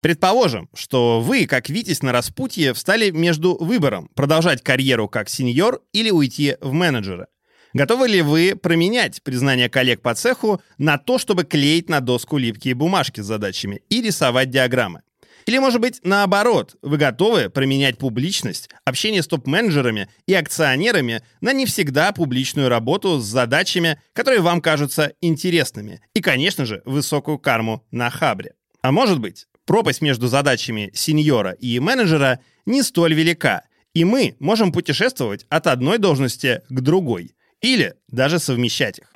Предположим, что вы, как Витязь на распутье, встали между выбором продолжать карьеру как сеньор или уйти в менеджера. Готовы ли вы променять признание коллег по цеху на то, чтобы клеить на доску липкие бумажки с задачами и рисовать диаграммы? Или, может быть, наоборот, вы готовы променять публичность, общение с топ-менеджерами и акционерами на не всегда публичную работу с задачами, которые вам кажутся интересными, и, конечно же, высокую карму на хабре. А может быть, пропасть между задачами сеньора и менеджера не столь велика, и мы можем путешествовать от одной должности к другой, или даже совмещать их.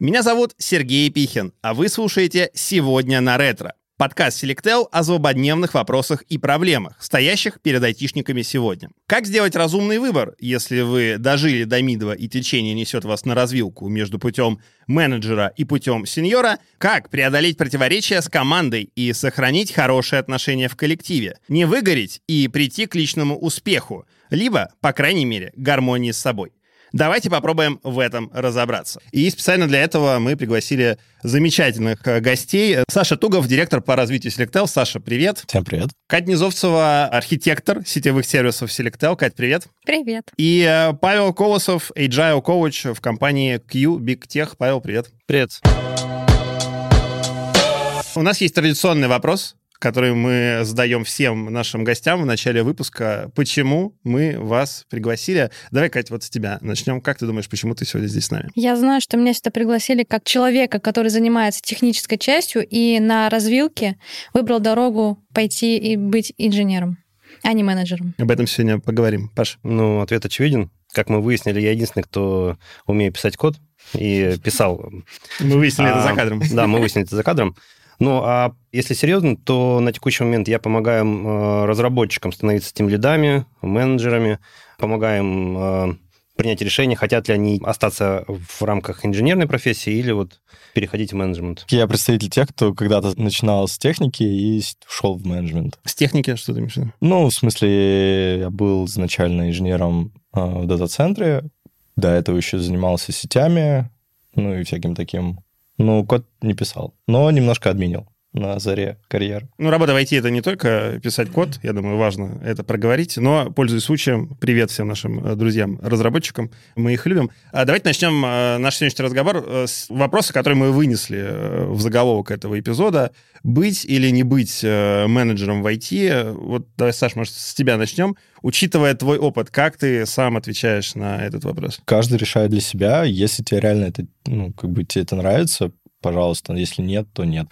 Меня зовут Сергей Пихин, а вы слушаете «Сегодня на ретро». Подкаст Selectel о злободневных вопросах и проблемах, стоящих перед айтишниками сегодня. Как сделать разумный выбор, если вы дожили до Мидова и течение несет вас на развилку между путем менеджера и путем сеньора? Как преодолеть противоречия с командой и сохранить хорошие отношения в коллективе? Не выгореть и прийти к личному успеху, либо, по крайней мере, гармонии с собой. Давайте попробуем в этом разобраться. И специально для этого мы пригласили замечательных э, гостей. Саша Тугов, директор по развитию Selectel. Саша, привет. Всем привет. Катя Низовцева, архитектор сетевых сервисов Selectel. Кать, привет. Привет. И э, Павел Колосов, agile coach в компании Q Big Tech. Павел, привет. Привет. У нас есть традиционный вопрос, который мы задаем всем нашим гостям в начале выпуска. Почему мы вас пригласили? Давай, Катя, вот с тебя начнем. Как ты думаешь, почему ты сегодня здесь с нами? Я знаю, что меня сюда пригласили как человека, который занимается технической частью и на развилке выбрал дорогу пойти и быть инженером, а не менеджером. Об этом сегодня поговорим. Паш? Ну, ответ очевиден. Как мы выяснили, я единственный, кто умеет писать код и писал. Мы выяснили это за кадром. Да, мы выяснили это за кадром. Ну, а если серьезно, то на текущий момент я помогаю э, разработчикам становиться тем лидами, менеджерами, помогаем э, принять решение, хотят ли они остаться в рамках инженерной профессии или вот переходить в менеджмент. Я представитель тех, кто когда-то начинал с техники и ушел в менеджмент. С техники что ты имеешь в виду? Ну, в смысле, я был изначально инженером э, в дата-центре, до этого еще занимался сетями, ну и всяким таким ну, код не писал, но немножко админил на заре карьеры. Ну, работа в IT — это не только писать код, я думаю, важно это проговорить, но, пользуясь случаем, привет всем нашим э, друзьям, разработчикам, мы их любим. А давайте начнем э, наш сегодняшний разговор э, с вопроса, который мы вынесли в заголовок этого эпизода. Быть или не быть менеджером в IT? Вот давай, Саш, может, с тебя начнем. Учитывая твой опыт, как ты сам отвечаешь на этот вопрос? Каждый решает для себя. Если тебе реально это, ну, как бы тебе это нравится, пожалуйста. Если нет, то нет.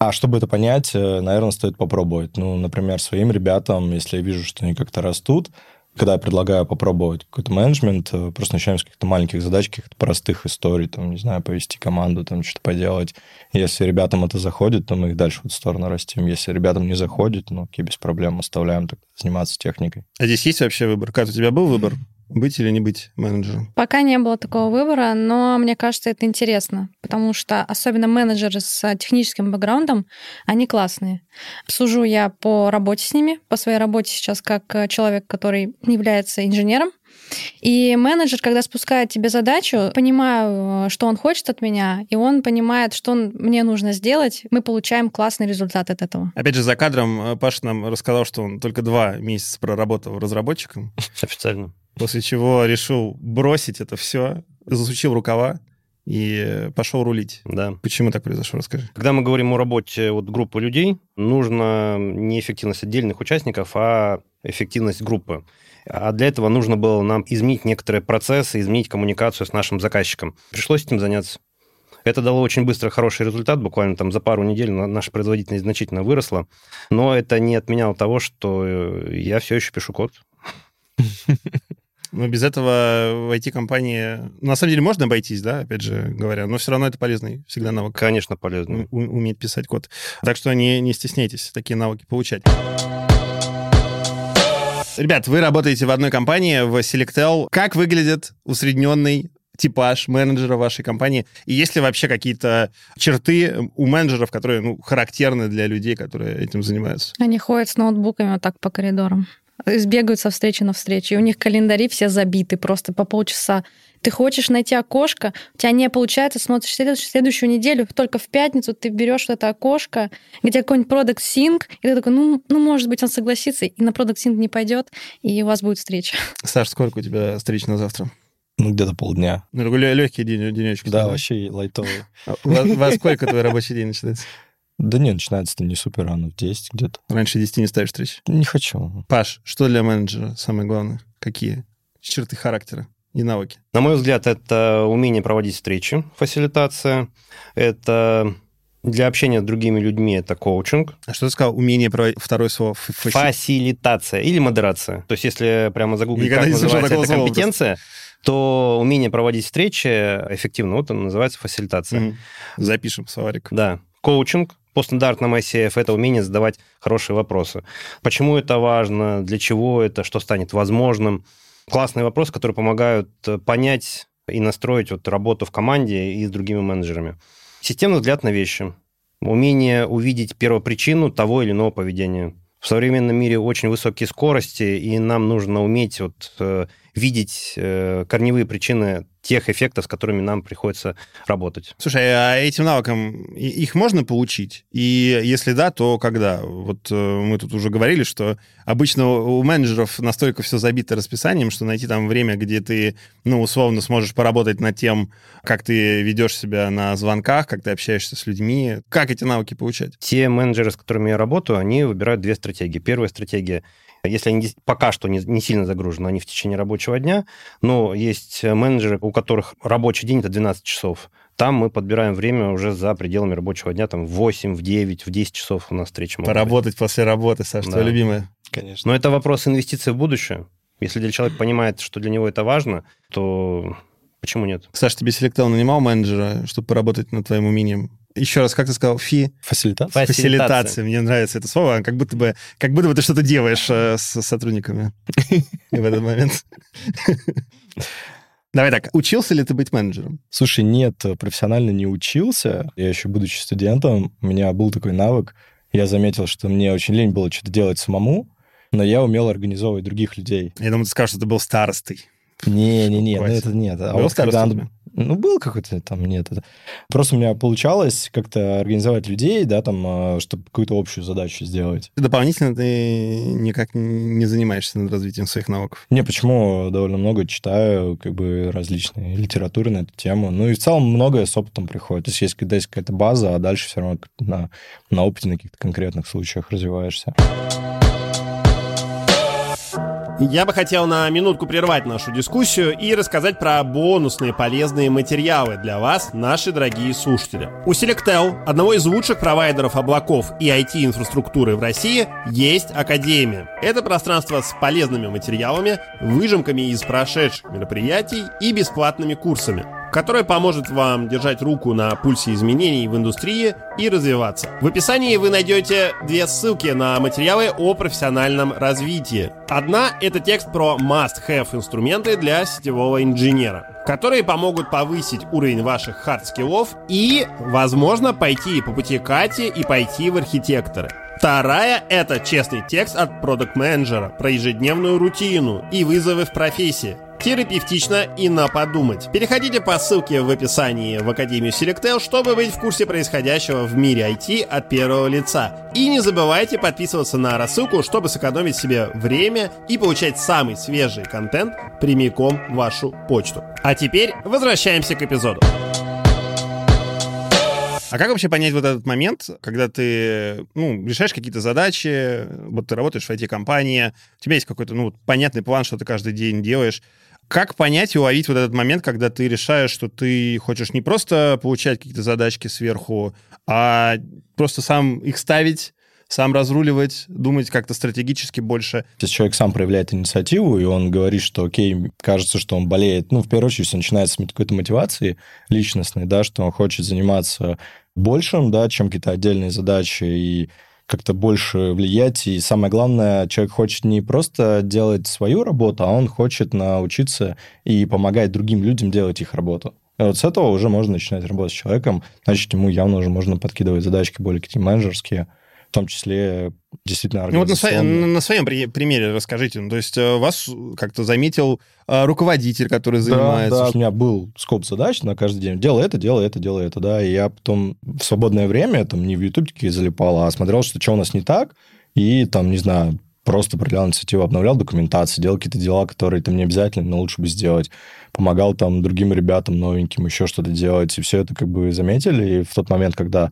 А чтобы это понять, э, наверное, стоит попробовать. Ну, например, своим ребятам, если я вижу, что они как-то растут, когда я предлагаю попробовать какой-то менеджмент, э, просто начинаем с каких-то маленьких задач, каких-то простых историй, там, не знаю, повести команду, там, что-то поделать. Если ребятам это заходит, то мы их дальше в эту сторону растим. Если ребятам не заходит, ну, окей, без проблем, оставляем так, заниматься техникой. А здесь есть вообще выбор? Как у тебя был выбор? Быть или не быть менеджером? Пока не было такого выбора, но мне кажется, это интересно, потому что особенно менеджеры с техническим бэкграундом, они классные. Сужу я по работе с ними, по своей работе сейчас как человек, который является инженером, и менеджер, когда спускает тебе задачу, понимаю, что он хочет от меня, и он понимает, что он, мне нужно сделать, мы получаем классный результат от этого. Опять же, за кадром э, Паша нам рассказал, что он только два месяца проработал разработчиком. Официально. После чего решил бросить это все, засучил рукава и пошел рулить. Да. Почему так произошло, расскажи. Когда мы говорим о работе вот группы людей, нужно не эффективность отдельных участников, а эффективность группы. А для этого нужно было нам изменить некоторые процессы, изменить коммуникацию с нашим заказчиком. Пришлось этим заняться. Это дало очень быстро хороший результат, буквально там за пару недель наша производительность значительно выросла, но это не отменяло того, что э, я все еще пишу код. Но без этого в IT-компании... На самом деле можно обойтись, да, опять же говоря, но все равно это полезный всегда навык. Конечно, полезный. У- уметь писать код. Так что не, не стесняйтесь такие навыки получать. Ребят, вы работаете в одной компании, в Selectel. Как выглядит усредненный типаж менеджера вашей компании? И есть ли вообще какие-то черты у менеджеров, которые ну, характерны для людей, которые этим занимаются? Они ходят с ноутбуками вот так по коридорам сбегают со встречи на встречу. И у них календари все забиты просто по полчаса. Ты хочешь найти окошко, у тебя не получается, смотришь следующую, следующую неделю, только в пятницу ты берешь это окошко, где какой-нибудь Product Sync, и ты такой, ну, ну, может быть, он согласится, и на Product Sync не пойдет, и у вас будет встреча. Саш, сколько у тебя встреч на завтра? Ну, где-то полдня. Ну, легкий день, денечек. Да, вообще лайтовый. Во сколько твой рабочий день начинается? Да нет, начинается-то не супер рано, в 10 где-то. Раньше 10 не ставишь встреч? Не хочу. Паш, что для менеджера самое главное? Какие черты характера? и навыки? На мой взгляд, это умение проводить встречи, фасилитация, это для общения с другими людьми это коучинг. А что ты сказал? Умение проводить... Второе слово. Фаси... Фасилитация или модерация. То есть, если прямо загуглить, Никогда как называется эта компетенция, просто. то умение проводить встречи эффективно, вот он называется фасилитация. Mm. Запишем словарик. Да. Коучинг, по стандартному ICF это умение задавать хорошие вопросы. Почему это важно, для чего это, что станет возможным. Классные вопросы, которые помогают э, понять и настроить вот работу в команде и с другими менеджерами. Системный взгляд на вещи. Умение увидеть первопричину того или иного поведения. В современном мире очень высокие скорости, и нам нужно уметь вот, э, видеть э, корневые причины тех эффектов, с которыми нам приходится работать. Слушай, а этим навыкам их можно получить? И если да, то когда? Вот э, мы тут уже говорили, что обычно у менеджеров настолько все забито расписанием, что найти там время, где ты, ну, условно, сможешь поработать над тем, как ты ведешь себя на звонках, как ты общаешься с людьми. Как эти навыки получать? Те менеджеры, с которыми я работаю, они выбирают две стратегии. Первая стратегия если они пока что не, не сильно загружены, они в течение рабочего дня, но есть менеджеры, у которых рабочий день это 12 часов. Там мы подбираем время уже за пределами рабочего дня, там в 8, в 9, в 10 часов у нас встреча. Поработать быть. после работы, Саша, да. твое любимое. Конечно. Но это вопрос инвестиций в будущее. Если для человека понимает, что для него это важно, то почему нет? Саша, тебе Селектел нанимал менеджера, чтобы поработать над твоим умением еще раз, как ты сказал, фи? Фасилитация. Фасилитация. Мне нравится это слово. Как будто бы, как будто бы ты что-то делаешь э, с сотрудниками в этот момент. Давай так, учился ли ты быть менеджером? Слушай, нет, профессионально не учился. Я еще, будучи студентом, у меня был такой навык. Я заметил, что мне очень лень было что-то делать самому, но я умел организовывать других людей. Я думаю, ты скажешь, что ты был старостой. Не-не-не, ну это нет. А вот когда ну, был какой-то там, нет. Это... Просто у меня получалось как-то организовать людей, да, там, а, чтобы какую-то общую задачу сделать. Дополнительно ты никак не занимаешься над развитием своих навыков? Не, почему? Довольно много читаю, как бы, различные литературы на эту тему. Ну, и в целом многое с опытом приходит. То есть есть, есть какая-то база, а дальше все равно на, на опыте, на каких-то конкретных случаях развиваешься. Я бы хотел на минутку прервать нашу дискуссию и рассказать про бонусные полезные материалы для вас, наши дорогие слушатели. У Selectel, одного из лучших провайдеров облаков и IT-инфраструктуры в России, есть Академия. Это пространство с полезными материалами, выжимками из прошедших мероприятий и бесплатными курсами которая поможет вам держать руку на пульсе изменений в индустрии и развиваться. В описании вы найдете две ссылки на материалы о профессиональном развитии. Одна — это текст про must-have инструменты для сетевого инженера, которые помогут повысить уровень ваших хард-скиллов и, возможно, пойти по пути Кати и пойти в архитекторы. Вторая — это честный текст от продукт-менеджера про ежедневную рутину и вызовы в профессии терапевтично и на подумать. Переходите по ссылке в описании в Академию Selectel, чтобы быть в курсе происходящего в мире IT от первого лица. И не забывайте подписываться на рассылку, чтобы сэкономить себе время и получать самый свежий контент прямиком в вашу почту. А теперь возвращаемся к эпизоду. А как вообще понять вот этот момент, когда ты ну, решаешь какие-то задачи, вот ты работаешь в IT-компании, у тебя есть какой-то ну, понятный план, что ты каждый день делаешь, как понять и уловить вот этот момент, когда ты решаешь, что ты хочешь не просто получать какие-то задачки сверху, а просто сам их ставить, сам разруливать, думать как-то стратегически больше. Если человек сам проявляет инициативу, и он говорит, что, окей, кажется, что он болеет, ну, в первую очередь, он начинает с какой-то мотивации личностной, да, что он хочет заниматься большим, да, чем какие-то отдельные задачи, и как-то больше влиять. И самое главное, человек хочет не просто делать свою работу, а он хочет научиться и помогать другим людям делать их работу. И вот с этого уже можно начинать работать с человеком, значит, ему явно уже можно подкидывать задачки более какие-то менеджерские, в том числе действительно Ну вот на, своем, на своем примере расскажите. Ну, то есть э, вас как-то заметил э, руководитель, который занимается... Да, да, у меня был скоп задач на каждый день. Делай это, делай это, делай это, да. И я потом в свободное время, там, не в ютубчике залипал, а смотрел, что что у нас не так, и там, не знаю, просто проявлял инициативу, обновлял документацию, делал какие-то дела, которые там не обязательно, но лучше бы сделать. Помогал там другим ребятам новеньким еще что-то делать. И все это как бы заметили. И в тот момент, когда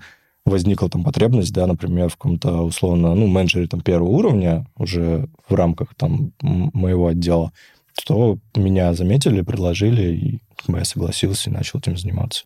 возникла там потребность, да, например, в каком-то условно, ну, менеджере там первого уровня уже в рамках там моего отдела, то меня заметили, предложили, и я согласился и начал этим заниматься.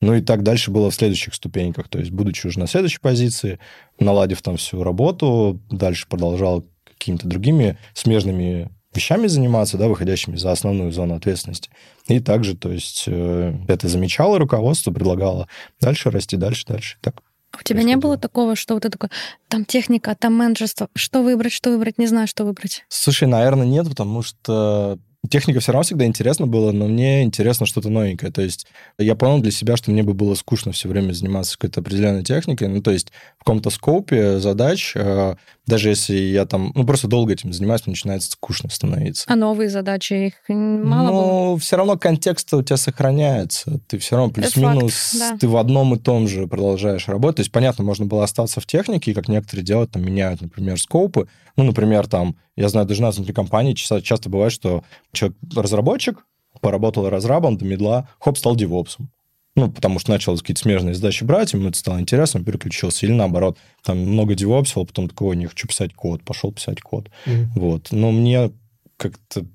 Ну и так дальше было в следующих ступеньках. То есть, будучи уже на следующей позиции, наладив там всю работу, дальше продолжал какими-то другими смежными вещами заниматься, да, выходящими за основную зону ответственности. И также, то есть, э, это замечало руководство, предлагало дальше расти, дальше, дальше. Так у тебя не было такого, что вот это такое, там техника, там менеджерство, что выбрать, что выбрать, не знаю, что выбрать? Слушай, наверное, нет, потому что Техника все равно всегда интересно было, но мне интересно что-то новенькое. То есть я понял для себя, что мне бы было скучно все время заниматься какой-то определенной техникой. Ну, то есть в каком-то скопе задач, э, даже если я там, ну, просто долго этим занимаюсь, мне начинает скучно становиться. А новые задачи, их мало Но было? все равно контекст у тебя сохраняется. Ты все равно плюс-минус, да. ты в одном и том же продолжаешь работать. То есть, понятно, можно было остаться в технике, как некоторые делают, там, меняют, например, скопы. Ну, например, там, я знаю, даже у нас внутри компании часто, бывает, что человек разработчик, поработал разрабом до медла, хоп, стал девопсом. Ну, потому что начал какие-то смежные задачи брать, ему это стало интересно, переключился. Или наоборот, там много девопсил, потом такого не хочу писать код, пошел писать код. Mm-hmm. Вот. Но мне как-то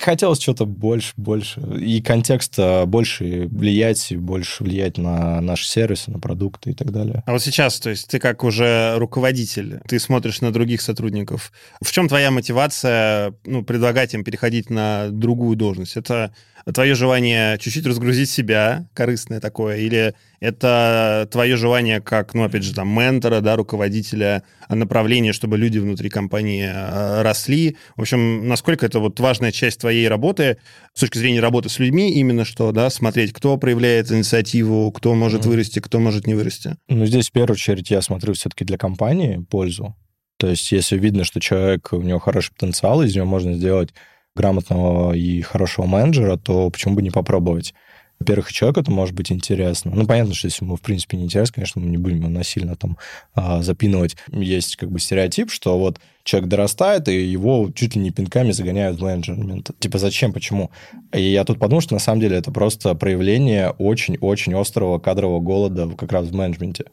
Хотелось что-то больше, больше. И контекста больше влиять, больше влиять на наши сервисы, на продукты и так далее. А вот сейчас, то есть ты как уже руководитель, ты смотришь на других сотрудников. В чем твоя мотивация ну, предлагать им переходить на другую должность? Это твое желание чуть-чуть разгрузить себя, корыстное такое, или это твое желание как, ну, опять же, там, ментора, да, руководителя направления, чтобы люди внутри компании э, росли. В общем, насколько это вот важная часть твоей работы с точки зрения работы с людьми, именно что, да, смотреть, кто проявляет инициативу, кто может mm-hmm. вырасти, кто может не вырасти. Ну, здесь в первую очередь я смотрю все-таки для компании пользу. То есть, если видно, что человек, у него хороший потенциал, из него можно сделать грамотного и хорошего менеджера, то почему бы не попробовать? Во-первых, человеку это может быть интересно. Ну, понятно, что если ему, в принципе, не интересно, конечно, мы не будем его насильно там а, запинывать. Есть как бы стереотип, что вот человек дорастает, и его чуть ли не пинками загоняют в менеджмент. Типа, зачем, почему? И я тут подумал, что на самом деле это просто проявление очень-очень острого кадрового голода как раз в менеджменте.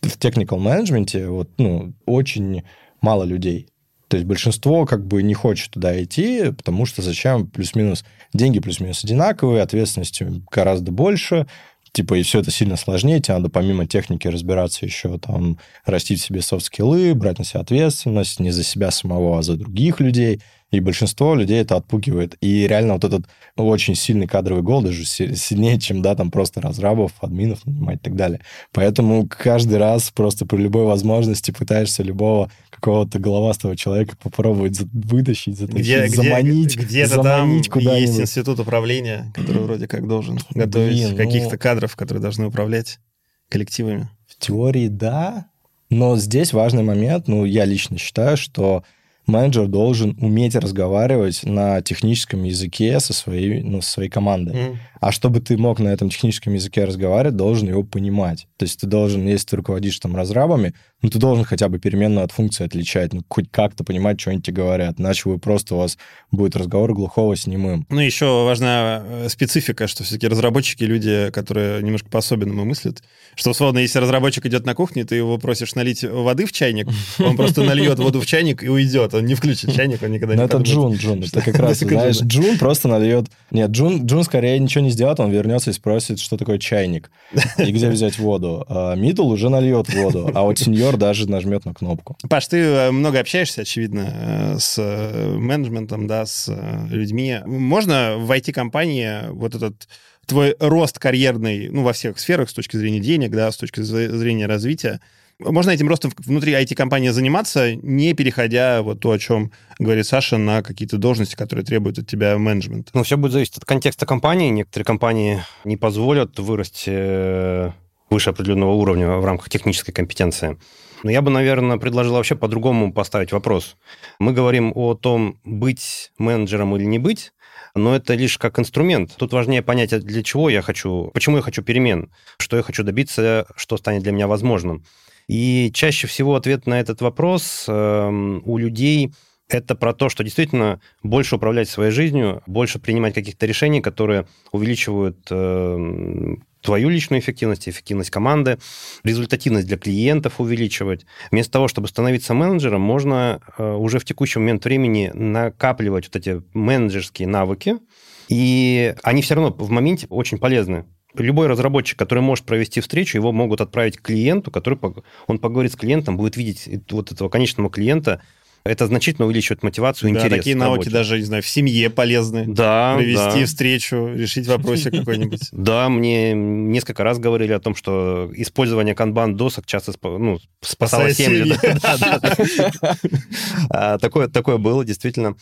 В technical менеджменте вот, ну, очень мало людей. То есть большинство как бы не хочет туда идти, потому что зачем плюс-минус деньги плюс-минус одинаковые, ответственности гораздо больше, типа, и все это сильно сложнее, тебе надо помимо техники разбираться еще там, растить в себе софт-скиллы, брать на себя ответственность не за себя самого, а за других людей. И большинство людей это отпугивает. И реально вот этот очень сильный кадровый голод даже сильнее, чем, да, там просто разрабов, админов нанимать и так далее. Поэтому каждый раз просто при любой возможности пытаешься любого какого-то головастого человека попробовать вытащить, затащить, где, заманить, где, где заманить там куда-нибудь. есть институт управления, который вроде как должен готовить Блин, каких-то ну... кадров, которые должны управлять коллективами. В теории да, но здесь важный момент, ну, я лично считаю, что менеджер должен уметь разговаривать на техническом языке со своей, ну, со своей командой. Mm. А чтобы ты мог на этом техническом языке разговаривать, должен его понимать. То есть ты должен, если ты руководишь там разрабами, ну, ты должен хотя бы переменную от функции отличать, ну, хоть как-то понимать, что они тебе говорят. Иначе вы просто, у вас будет разговор глухого с немым. Ну, еще важна э, специфика, что все-таки разработчики люди, которые немножко по-особенному мыслят. Что, условно, если разработчик идет на кухню, ты его просишь налить воды в чайник, он просто нальет воду в чайник и уйдет. Он не включит чайник, он никогда не Ну, это Джун, Джун. Это как раз, знаешь, Джун просто нальет... Нет, Джун, Джун скорее ничего не сделает, он вернется и спросит, что такое чайник и где взять воду. А Мидл уже нальет воду, а вот сеньор даже нажмет на кнопку. Паш, ты э, много общаешься, очевидно, э, с э, менеджментом, да, с людьми. Можно в IT-компании вот этот твой рост карьерный, ну, во всех сферах с точки зрения денег, да, с точки зрения развития, можно этим ростом внутри IT-компании заниматься, не переходя вот то, о чем говорит Саша, на какие-то должности, которые требуют от тебя менеджмент. Ну, все будет зависеть от контекста компании. Некоторые компании не позволят вырасти выше определенного уровня в рамках технической компетенции. Но я бы, наверное, предложил вообще по-другому поставить вопрос. Мы говорим о том, быть менеджером или не быть, но это лишь как инструмент. Тут важнее понять, а для чего я хочу, почему я хочу перемен, что я хочу добиться, что станет для меня возможным. И чаще всего ответ на этот вопрос э, у людей это про то, что действительно больше управлять своей жизнью, больше принимать каких-то решений, которые увеличивают э, твою личную эффективность, эффективность команды, результативность для клиентов увеличивать. Вместо того, чтобы становиться менеджером, можно э, уже в текущий момент времени накапливать вот эти менеджерские навыки, и они все равно в моменте очень полезны. Любой разработчик, который может провести встречу, его могут отправить к клиенту, который он поговорит с клиентом, будет видеть вот этого конечного клиента, это значительно увеличивает мотивацию да, интерес. такие навыки даже, не знаю, в семье полезны. Да, Провести да. встречу, решить вопросик какой-нибудь. Да, мне несколько раз говорили о том, что использование канбан-досок часто ну, спасало семьи. Такое, такое было, действительно.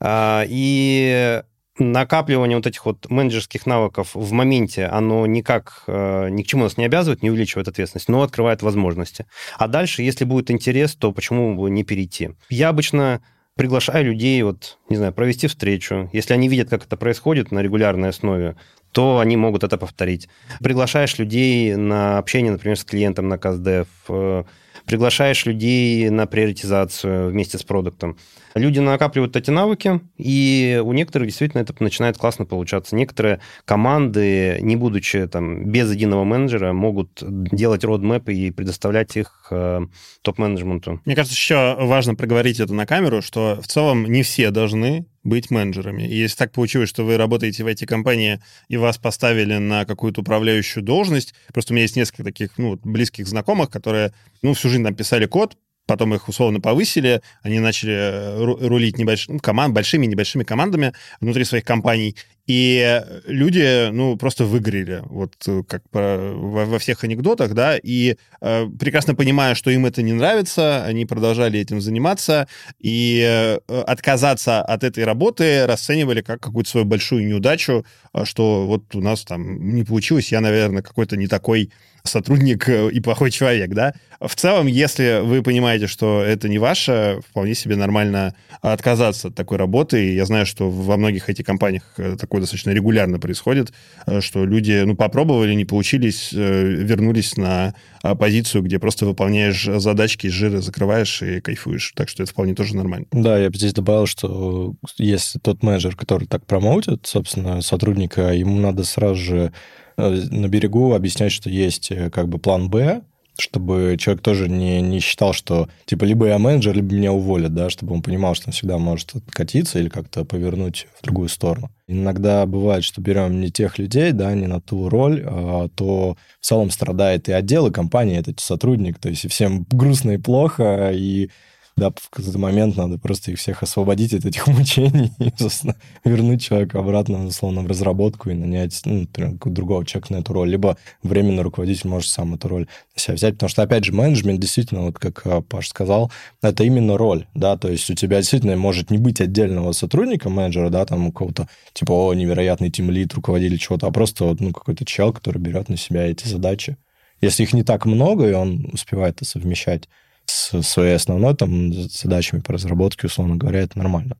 А, и накапливание вот этих вот менеджерских навыков в моменте, оно никак э, ни к чему нас не обязывает, не увеличивает ответственность, но открывает возможности. А дальше, если будет интерес, то почему бы не перейти? Я обычно приглашаю людей, вот, не знаю, провести встречу. Если они видят, как это происходит на регулярной основе, то они могут это повторить. Приглашаешь людей на общение, например, с клиентом на КСДФ, э, приглашаешь людей на приоритизацию вместе с продуктом. Люди накапливают эти навыки, и у некоторых действительно это начинает классно получаться. Некоторые команды, не будучи там без единого менеджера, могут делать родмэпы и предоставлять их э, топ-менеджменту. Мне кажется, еще важно проговорить это на камеру, что в целом не все должны быть менеджерами. И если так получилось, что вы работаете в IT-компании и вас поставили на какую-то управляющую должность, просто у меня есть несколько таких ну, близких знакомых, которые ну, всю жизнь там писали код, потом их условно повысили, они начали э, рулить небольшими команд, большими небольшими командами внутри своих компаний, и люди, ну, просто выгорели, вот э, как во, во всех анекдотах, да, и э, прекрасно понимая, что им это не нравится, они продолжали этим заниматься, и э, отказаться от этой работы расценивали как какую-то свою большую неудачу, э, что вот у нас там не получилось, я, наверное, какой-то не такой сотрудник э, и плохой человек, да. В целом, если вы понимаете, что это не ваше, вполне себе нормально отказаться от такой работы. Я знаю, что во многих этих компаниях э, такое достаточно регулярно происходит, э, что люди, ну, попробовали, не получились, вернулись на позицию, где просто выполняешь задачки из жира, закрываешь и кайфуешь. Так что это вполне тоже нормально. Да, я бы здесь добавил, что если тот менеджер, который так промоутит, собственно, сотрудника, ему надо сразу же Э, на берегу объяснять, что есть э, как бы план «Б», чтобы человек тоже не, не считал, что типа либо я менеджер, либо меня уволят, да, чтобы он понимал, что он всегда может откатиться или как-то повернуть в другую сторону. Иногда бывает, что берем не тех людей, да, не на ту роль, а, то в целом страдает и отдел, и компания, этот сотрудник, то есть и всем грустно и плохо, и да, в какой-то момент надо просто их всех освободить от этих мучений и, собственно, вернуть человека обратно, условно, в разработку и нанять, ну, например, другого человека на эту роль. Либо временно руководитель может сам эту роль на себя взять. Потому что, опять же, менеджмент действительно, вот как а, Паш сказал, это именно роль, да, то есть у тебя действительно может не быть отдельного сотрудника, менеджера, да, там у кого-то, типа, о, невероятный тимлит, руководитель чего-то, а просто, ну, какой-то чел, который берет на себя эти задачи. Если их не так много, и он успевает это совмещать с своей основной там задачами по разработке, условно говоря, это нормально.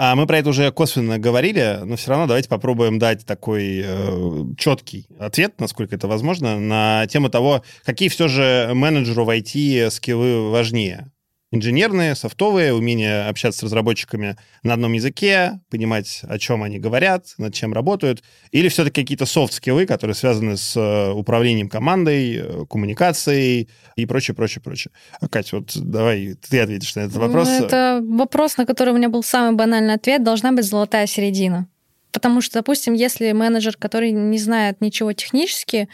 А мы про это уже косвенно говорили, но все равно давайте попробуем дать такой э, четкий ответ, насколько это возможно, на тему того, какие все же менеджеру в IT скиллы важнее инженерные, софтовые, умение общаться с разработчиками на одном языке, понимать, о чем они говорят, над чем работают, или все-таки какие-то софт-скиллы, которые связаны с э, управлением командой, э, коммуникацией и прочее, прочее, прочее. А, Катя, вот давай ты ответишь на этот вопрос. Ну, это вопрос, на который у меня был самый банальный ответ. Должна быть золотая середина. Потому что, допустим, если менеджер, который не знает ничего технически,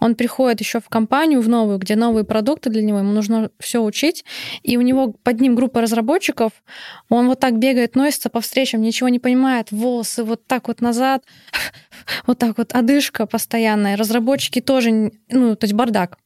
он приходит еще в компанию, в новую, где новые продукты для него, ему нужно все учить, и у него под ним группа разработчиков, он вот так бегает, носится по встречам, ничего не понимает, волосы вот так вот назад, вот так вот одышка постоянная. Разработчики тоже, ну, то есть бардак.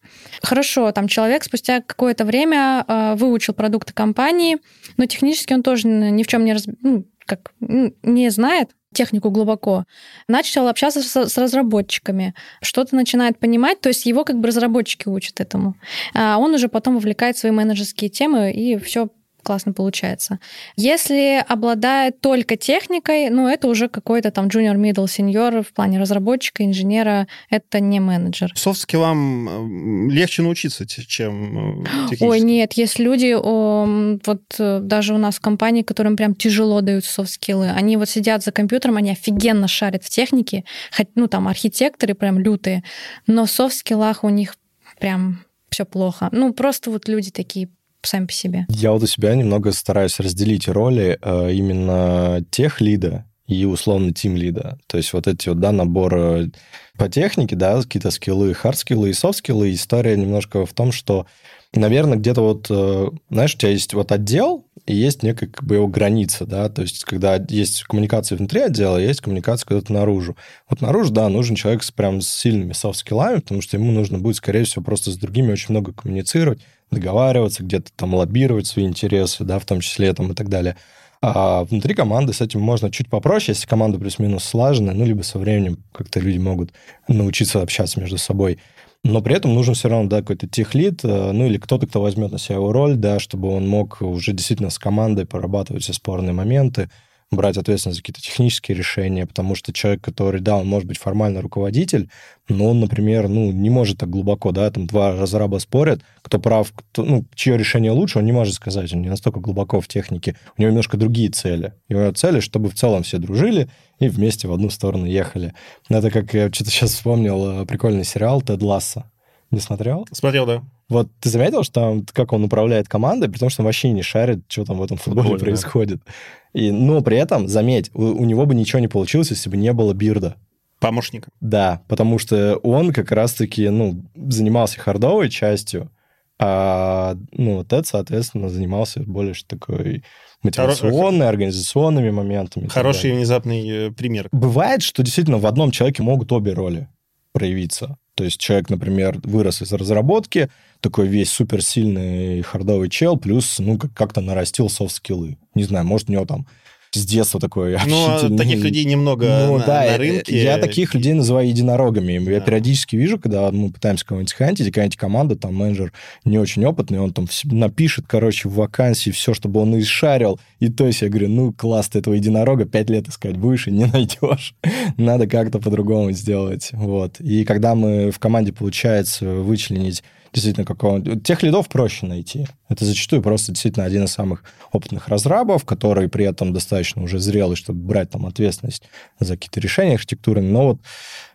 Хорошо, там человек спустя какое-то время э, выучил продукты компании, но технически он тоже ни в чем не, раз, ну, как, не знает, технику глубоко, начал общаться с, с разработчиками, что-то начинает понимать, то есть его как бы разработчики учат этому. А он уже потом вовлекает свои менеджерские темы, и все классно получается. Если обладает только техникой, ну, это уже какой-то там junior, middle, senior в плане разработчика, инженера, это не менеджер. Софт-скиллам легче научиться, чем технически. Ой, нет, есть люди, вот э, даже у нас в компании, которым прям тяжело дают софт-скиллы, они вот сидят за компьютером, они офигенно шарят в технике, хоть, ну, там, архитекторы прям лютые, но в софт-скиллах у них прям все плохо. Ну, просто вот люди такие сами по себе. Я вот у себя немного стараюсь разделить роли э, именно тех лида и условно тим лида. То есть вот эти вот, да, набор по технике, да, какие-то скиллы, хард-скиллы и софт-скиллы. История немножко в том, что, наверное, где-то вот, э, знаешь, у тебя есть вот отдел, и есть некая как бы его граница, да, то есть когда есть коммуникация внутри отдела, есть коммуникация куда-то наружу. Вот наружу, да, нужен человек с прям с сильными софт-скиллами, потому что ему нужно будет, скорее всего, просто с другими очень много коммуницировать, договариваться, где-то там лоббировать свои интересы, да, в том числе там и так далее. А внутри команды с этим можно чуть попроще, если команда плюс-минус слаженная, ну, либо со временем как-то люди могут научиться общаться между собой. Но при этом нужен все равно, да, какой-то техлит, э, ну, или кто-то, кто возьмет на себя его роль, да, чтобы он мог уже действительно с командой прорабатывать все спорные моменты, брать ответственность за какие-то технические решения, потому что человек, который, да, он может быть формально руководитель, но он, например, ну, не может так глубоко, да, там два разраба спорят, кто прав, кто, ну, чье решение лучше, он не может сказать, он не настолько глубоко в технике, у него немножко другие цели. Его цели, чтобы в целом все дружили и вместе в одну сторону ехали. Это как, я что-то сейчас вспомнил, э, прикольный сериал «Тед Ласса». Не смотрел? Смотрел, да. Вот ты заметил, что там, как он управляет командой, при том, что он вообще не шарит, что там в этом футболе Футболе, происходит. Да. И, но при этом, заметь, у, у него бы ничего не получилось, если бы не было Бирда. Помощника. Да, потому что он как раз-таки, ну, занимался хардовой частью, а, ну, Тед, соответственно, занимался больше такой мотивационной, организационными моментами. Хороший и внезапный э, пример. Бывает, что действительно в одном человеке могут обе роли проявиться. То есть человек, например, вырос из разработки, такой весь суперсильный хардовый чел, плюс, ну, как-то нарастил софт-скиллы. Не знаю, может, у него там с детства такой общительный. Ну, таких людей немного ну, на, да, на рынке. Я таких людей называю единорогами. Да. Я периодически вижу, когда мы пытаемся кого-нибудь хантить, какая-нибудь команда, там менеджер не очень опытный, он там напишет, короче, в вакансии все, чтобы он изшарил. И то есть я говорю, ну, класс, ты этого единорога пять лет искать будешь и не найдешь. Надо как-то по-другому сделать. Вот. И когда мы в команде получается вычленить действительно какого Тех лидов проще найти. Это зачастую просто действительно один из самых опытных разрабов, который при этом достаточно уже зрелый, чтобы брать там ответственность за какие-то решения архитектурные. Но вот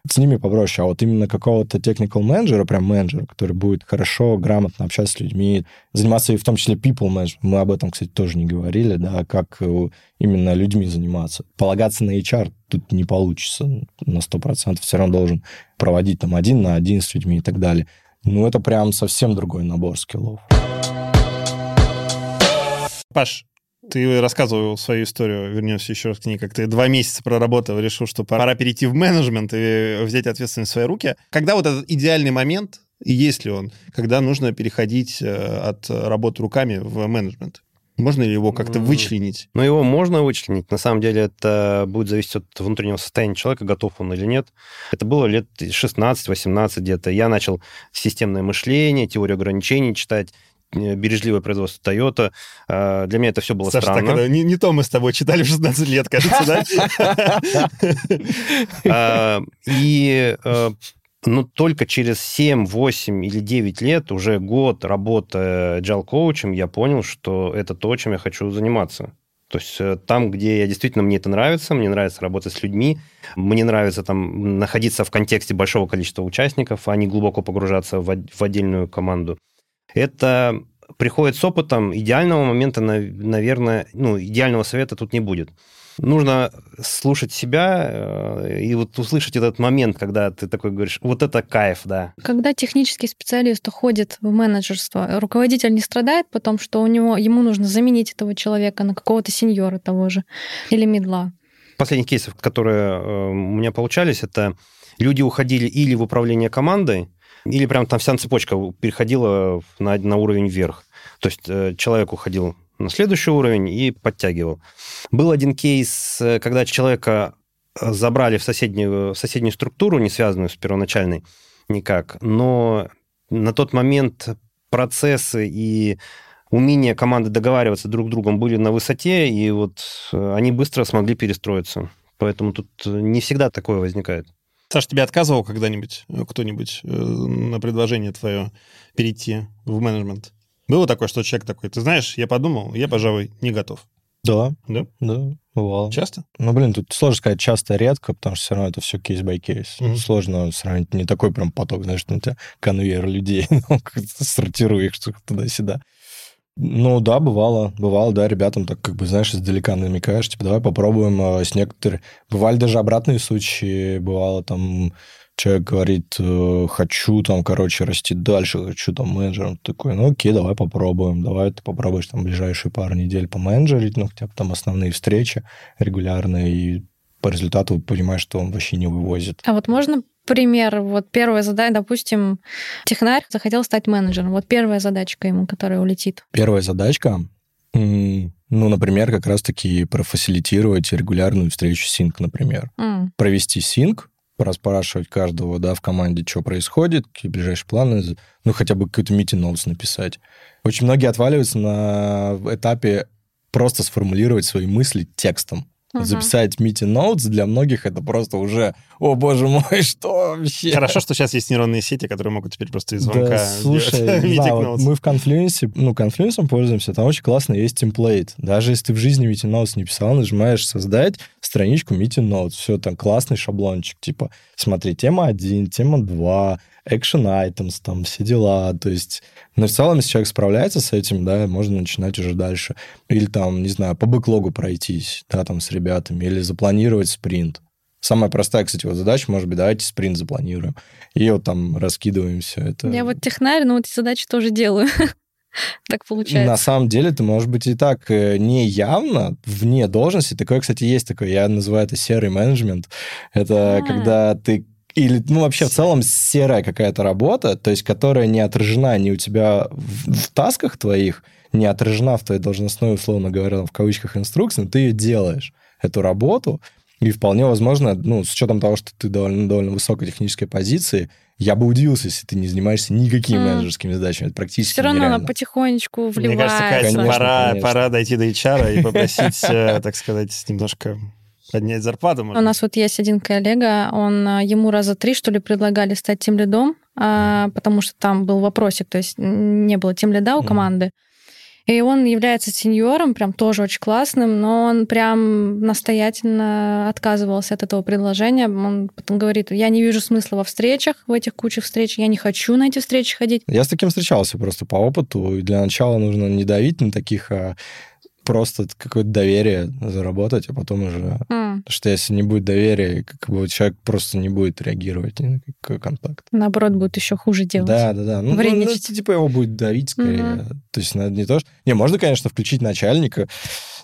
с ними попроще. А вот именно какого-то technical менеджера, прям менеджера, который будет хорошо, грамотно общаться с людьми, заниматься и в том числе people management. Мы об этом, кстати, тоже не говорили, да, как э, именно людьми заниматься. Полагаться на HR тут не получится на 100%. Все равно должен проводить там один на один с людьми и так далее. Ну, это прям совсем другой набор скиллов. Паш, ты рассказывал свою историю, вернемся еще раз к ней, как ты два месяца проработал, решил, что пора перейти в менеджмент и взять ответственность в свои руки. Когда вот этот идеальный момент, и есть ли он, когда нужно переходить э, от работы руками в менеджмент? Можно ли его как-то вычленить? Ну, его можно вычленить. На самом деле это будет зависеть от внутреннего состояния человека, готов он или нет. Это было лет 16-18 где-то. Я начал системное мышление, теорию ограничений читать, э, бережливое производство Toyota. А, для меня это все было Саша, странно. Так, не, не то мы с тобой читали в 16 лет, кажется, да? А, и э, но только через 7, 8 или 9 лет, уже год работая agile коучем, я понял, что это то, чем я хочу заниматься. То есть э, там, где я действительно мне это нравится, мне нравится работать с людьми, мне нравится там находиться в контексте большого количества участников, а не глубоко погружаться в, в отдельную команду. Это приходит с опытом. Идеального момента, наверное, ну, идеального совета тут не будет. Нужно слушать себя э, и вот услышать этот момент, когда ты такой говоришь, вот это кайф, да. Когда технический специалист уходит в менеджерство, руководитель не страдает потом, что у него, ему нужно заменить этого человека на какого-то сеньора того же или медла? Последних кейсов, которые э, у меня получались, это люди уходили или в управление командой, или прям там вся цепочка переходила на, на уровень вверх. То есть э, человек уходил на следующий уровень и подтягивал. Был один кейс, э, когда человека э, забрали в соседнюю, в соседнюю структуру, не связанную с первоначальной никак, но на тот момент процессы и умение команды договариваться друг с другом были на высоте, и вот э, они быстро смогли перестроиться. Поэтому тут не всегда такое возникает. Саш, тебе отказывал когда-нибудь кто-нибудь на предложение твое перейти в менеджмент? Было такое, что человек такой, ты знаешь, я подумал, я, пожалуй, не готов. Да. Да? Да, бывало. Часто? Ну, блин, тут сложно сказать часто, редко, потому что все равно это все case-by-case. Мгм. Сложно сравнить, не такой прям поток, знаешь, на тебя конвейер людей, ну, как-то сортируй их туда-сюда. Ну, да, бывало, бывало, да, ребятам так, как бы, знаешь, издалека намекаешь, типа, давай попробуем а, с некоторых... Бывали даже обратные случаи, бывало там, человек говорит, э, хочу там, короче, расти дальше, хочу там менеджером. Ты такой, ну окей, давай попробуем. Давай ты попробуешь там ближайшие пару недель поменеджерить, ну хотя бы там основные встречи регулярные, и по результату понимаешь, что он вообще не вывозит. А вот можно пример? Вот первая задача, допустим, технарь захотел стать менеджером. Вот первая задачка ему, которая улетит. Первая задачка, ну, например, как раз-таки профасилитировать регулярную встречу синк, например. М, провести синк, пораспрашивать каждого, да, в команде, что происходит, какие ближайшие планы, ну, хотя бы какой-то notes написать. Очень многие отваливаются на этапе просто сформулировать свои мысли текстом. Мгм. Записать meeting notes для многих это просто уже, о боже мой, что вообще? Хорошо, что сейчас есть нейронные сети, которые могут теперь просто из звонка Да, слушай, знаю, вот мы в конфлюенсе, ну, конфлюенсом пользуемся, там очень классно есть темплейт. Даже если ты в жизни meeting notes не писал, нажимаешь создать страничку meeting notes, все, там классный шаблончик, типа, смотри, тема 1, тема 2, action items, там, все дела, то есть, но в целом, если человек справляется с этим, да, можно начинать уже дальше. Или там, не знаю, по бэклогу пройтись, да, там, с ребятами, или запланировать спринт. Самая простая, кстати, вот задача, может быть, давайте спринт запланируем. И вот там раскидываем все это. Я вот технарь, но вот эти задачи тоже делаю. Так На получается. самом деле, ты, может быть, и так э, не явно, вне должности. Такое, кстати, есть такое. Я называю это серый менеджмент. Это А. когда ты или, ну, вообще, в целом, серая какая-то работа, то есть, которая не отражена ни у тебя в, в тасках твоих, не отражена в твоей должностной, условно говоря, в кавычках, инструкции, но ты ее делаешь, эту работу, и вполне возможно, ну, с учетом того, что ты довольно, довольно высокой технической позиции, я бы удивился, если ты не занимаешься никакими М. менеджерскими задачами. Это практически Все равно она нереально. потихонечку Мне кажется, Катя, вливается. Конечно, пора, конечно. пора дойти до HR и попросить, э, так сказать, немножко поднять зарплату. У может нас вот есть один коллега, он а, ему раза три, что ли, предлагали стать тем лидом, потому что там был вопросик, то есть не было тем лида у команды. И он является сеньором, прям тоже очень классным, но он прям настоятельно отказывался от этого предложения. Он потом говорит, я не вижу смысла во встречах, в этих кучах встреч, я не хочу на эти встречи ходить. Я с таким встречался просто по опыту. И для начала нужно не давить на таких, а просто какое-то доверие заработать, а потом уже... Потому что если не будет доверия, как бы человек просто не будет реагировать ни на какой контакт. Наоборот, будет еще хуже делать. Да, да, да. Ну, ну, это, типа его будет давить скорее. То есть надо не то, что... Не, можно, конечно, включить начальника.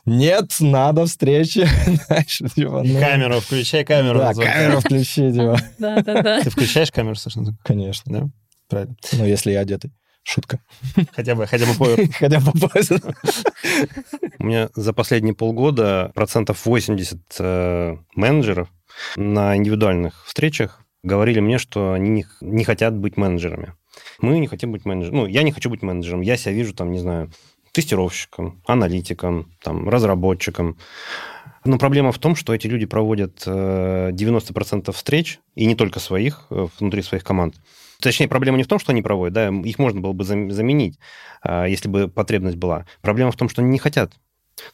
Нет, надо встречи. Знаешь, типа, ну, Камеру, включай камеру. Да, камеру включи, типа. Да, да, да. Ты включаешь камеру, Саша? Конечно. Да? Правильно. Ну, если я одетый. Шутка. Хотя бы, хотя бы по... Хотя бы поздно. У меня за последние полгода процентов 80 э, менеджеров на индивидуальных встречах говорили мне, что они не, не хотят быть менеджерами. Мы не хотим быть менеджером. Ну, я не хочу быть менеджером. Я себя вижу там, не знаю, тестировщиком, аналитиком, там, разработчиком. Но проблема в том, что эти люди проводят э, 90% встреч, и не только своих, э, внутри своих команд. Точнее, проблема не в том, что они проводят, да, их можно было бы зам- заменить, а, если бы потребность была. Проблема в том, что они не хотят.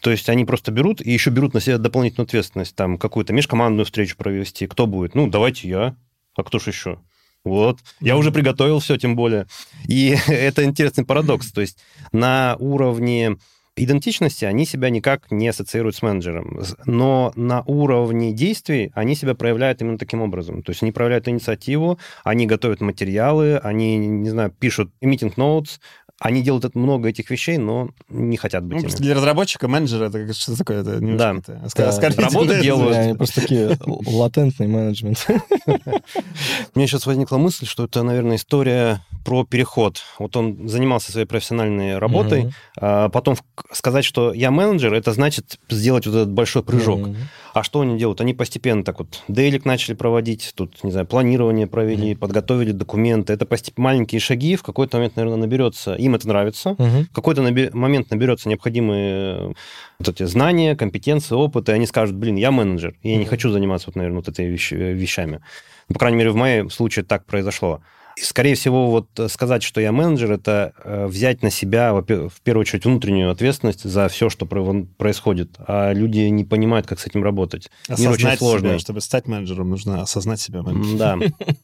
То есть они просто берут и еще берут на себя дополнительную ответственность, там какую-то межкомандную встречу провести. Кто будет? Ну, давайте я. А кто ж еще? Вот. Я уже приготовил все, тем более. И это интересный парадокс. То есть на уровне идентичности они себя никак не ассоциируют с менеджером. Но на уровне действий они себя проявляют именно таким образом. То есть они проявляют инициативу, они готовят материалы, они, не знаю, пишут meeting notes, они делают это, много этих вещей, но не хотят быть ну, ими. Для разработчика, менеджера, это что такое? Это да. Это, да. Работу делают. Они просто такие латентный менеджмент. У меня сейчас возникла мысль, что это, наверное, история про переход. Вот он занимался своей профессиональной работой, а потом сказать, что я менеджер, это значит сделать вот этот большой прыжок. А что они делают? Они постепенно так вот дейлик начали проводить, тут, не знаю, планирование провели, подготовили документы. Это постепенно маленькие шаги, в какой-то момент, наверное, наберется, им это нравится, угу. в какой-то наби- момент наберется необходимые вот эти знания, компетенции, опыт, и они скажут, блин, я менеджер, и я не хочу заниматься, вот, наверное, вот этими вещ- вещами. По крайней мере, в моем случае так произошло. Скорее всего, вот сказать, что я менеджер, это э, взять на себя, в первую очередь, внутреннюю ответственность за все, что происходит. А люди не понимают, как с этим работать. Осознать Мир очень сложный. Себя, чтобы стать менеджером, нужно осознать себя менеджером. Да.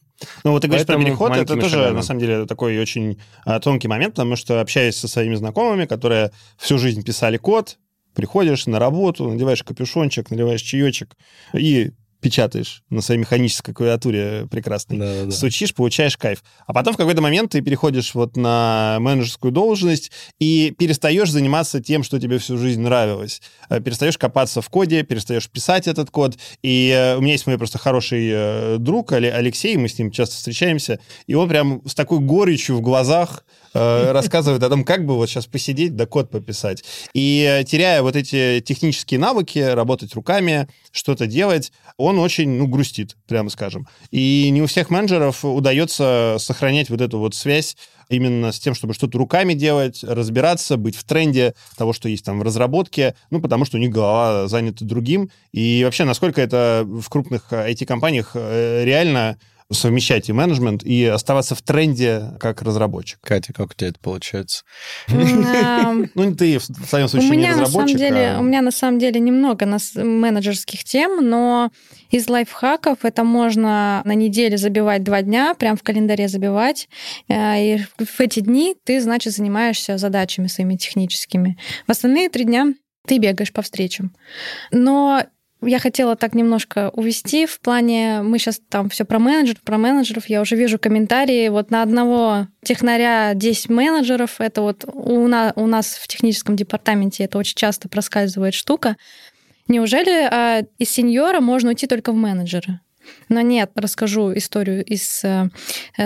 Ну, вот ты говоришь про переход, это тоже, шагами. на самом деле, такой очень а, тонкий момент, потому что, общаясь со своими знакомыми, которые всю жизнь писали код, приходишь на работу, надеваешь капюшончик, наливаешь чаечек и печатаешь на своей механической клавиатуре прекрасной, да, да. стучишь, получаешь кайф. А потом в какой-то момент ты переходишь вот на менеджерскую должность и перестаешь заниматься тем, что тебе всю жизнь нравилось. Э, перестаешь копаться в коде, перестаешь писать этот код. И э, у меня есть мой просто хороший э, друг Алексей, мы с ним часто встречаемся, и он прям с такой горечью в глазах рассказывает о том, как бы вот сейчас посидеть, да код пописать. И теряя вот эти технические навыки, работать руками, что-то делать, он очень, ну, грустит, прямо скажем. И не у всех менеджеров удается сохранять вот эту вот связь именно с тем, чтобы что-то руками делать, разбираться, быть в тренде того, что есть там в разработке, ну, потому что у них голова занята другим. И вообще, насколько это в крупных IT-компаниях э, реально совмещать и менеджмент, и оставаться в тренде как разработчик. Катя, как у тебя это получается? Ну, ты в своем случае не разработчик. А у меня на самом деле немного менеджерских тем, но из лайфхаков это можно на неделе забивать два дня, прям в календаре забивать, э, и в эти дни ты, значит, занимаешься задачами своими техническими. В остальные три дня ты бегаешь по встречам. Но я хотела так немножко увести в плане, мы сейчас там все про менеджеров, про менеджеров, я уже вижу комментарии, вот на одного технаря 10 менеджеров, это вот у нас, у нас в техническом департаменте это очень часто проскальзывает штука. Неужели а, из сеньора можно уйти только в менеджеры? Но нет, расскажу историю из э,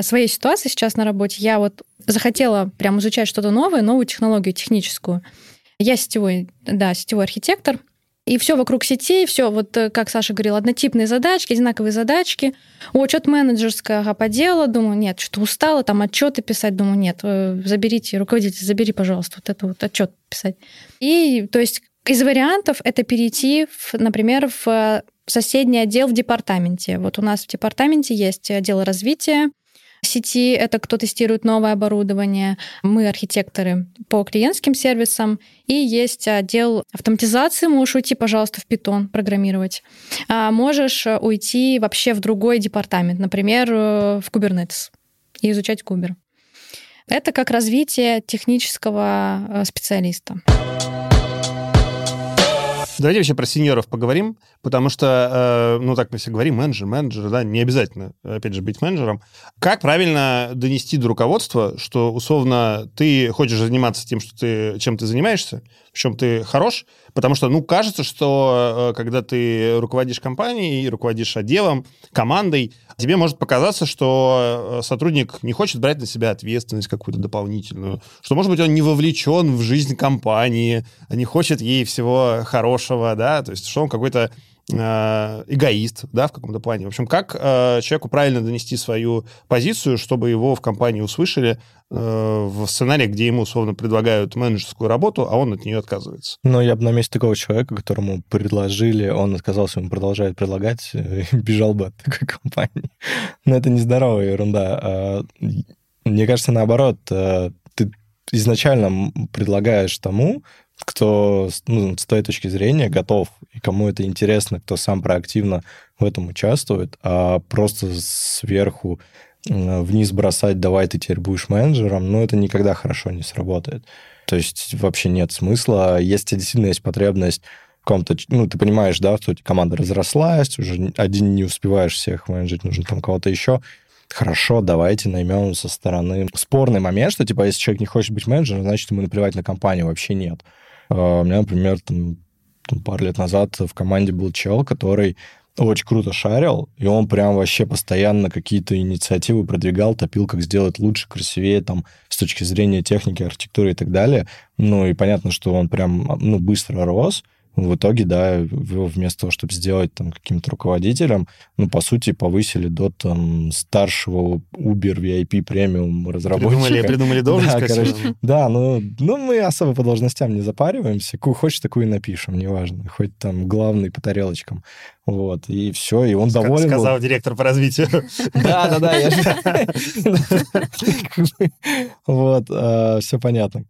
своей ситуации сейчас на работе. Я вот захотела прям изучать что-то новое, новую технологию техническую. Я сетевой, да, сетевой архитектор, и все вокруг сетей, все, вот э, как Саша говорил, однотипные задачки, одинаковые задачки. О, что-то менеджерское ага, по делу. Думаю, нет, что устала, там отчеты писать. Думаю, нет, э, заберите, руководитель, забери, пожалуйста, вот это вот отчет писать. И, то есть, из вариантов это перейти, в, например, в э, соседний отдел в департаменте. Вот у нас в департаменте есть отдел развития, сети, это кто тестирует новое оборудование. Мы архитекторы по клиентским сервисам. И есть отдел автоматизации. Можешь уйти, пожалуйста, в Python программировать. А можешь уйти вообще в другой департамент, например, в Kubernetes и изучать Кубер. Это как развитие технического э, специалиста. Давайте вообще про сеньоров поговорим, потому что, э, ну, так мы все говорим, менеджер, менеджер, да, не обязательно, опять же, быть менеджером. Как правильно донести до руководства, что, условно, ты хочешь заниматься тем, что ты, чем ты занимаешься, в чем ты хорош, потому что, ну, кажется, что э, когда ты руководишь компанией, руководишь отделом, командой, тебе может показаться, что э, сотрудник не хочет брать на себя ответственность какую-то дополнительную, что, может быть, он не вовлечен в жизнь компании, не хочет ей всего хорошего, да, то есть что он какой-то эгоист, да, в каком-то плане. В общем, как э, человеку правильно донести свою позицию, чтобы его в компании услышали э, в сценарии, где ему условно предлагают менеджерскую работу, а он от нее отказывается. Ну, я бы на месте такого человека, которому предложили, он отказался, он продолжает предлагать, бежал бы от такой компании. Но это нездоровая ерунда. А, мне кажется, наоборот, э, ты изначально предлагаешь тому, кто ну, с той точки зрения готов, и кому это интересно, кто сам проактивно в этом участвует, а просто сверху вниз бросать, давай ты теперь будешь менеджером, ну, это никогда хорошо не сработает. То есть вообще нет смысла. Если действительно есть потребность в каком-то, ну, ты понимаешь, да, что команда разрослась, уже один не успеваешь всех менеджить, нужно там кого-то еще, хорошо, давайте наймем со стороны. Спорный момент, что, типа, если человек не хочет быть менеджером, значит, ему наплевать на компанию, вообще нет. А, у меня, например, там, пару лет назад в команде был чел, который очень круто шарил, и он прям вообще постоянно какие-то инициативы продвигал, топил, как сделать лучше, красивее, там, с точки зрения техники, архитектуры и так далее. Ну, и понятно, что он прям, ну, быстро рос, в итоге, да, его вместо того, чтобы сделать там каким-то руководителем, ну, по сути, повысили до там старшего Uber VIP премиум разработчика. Придумали, придумали должность, да, короче, да, ну, ну, мы особо по должностям не запариваемся. Какую хочешь, такую и напишем, неважно. Хоть там главный по тарелочкам. Вот, и все, и он Ска- доволен. Сказал был. директор по развитию. Да, да, да, я Вот, все понятно.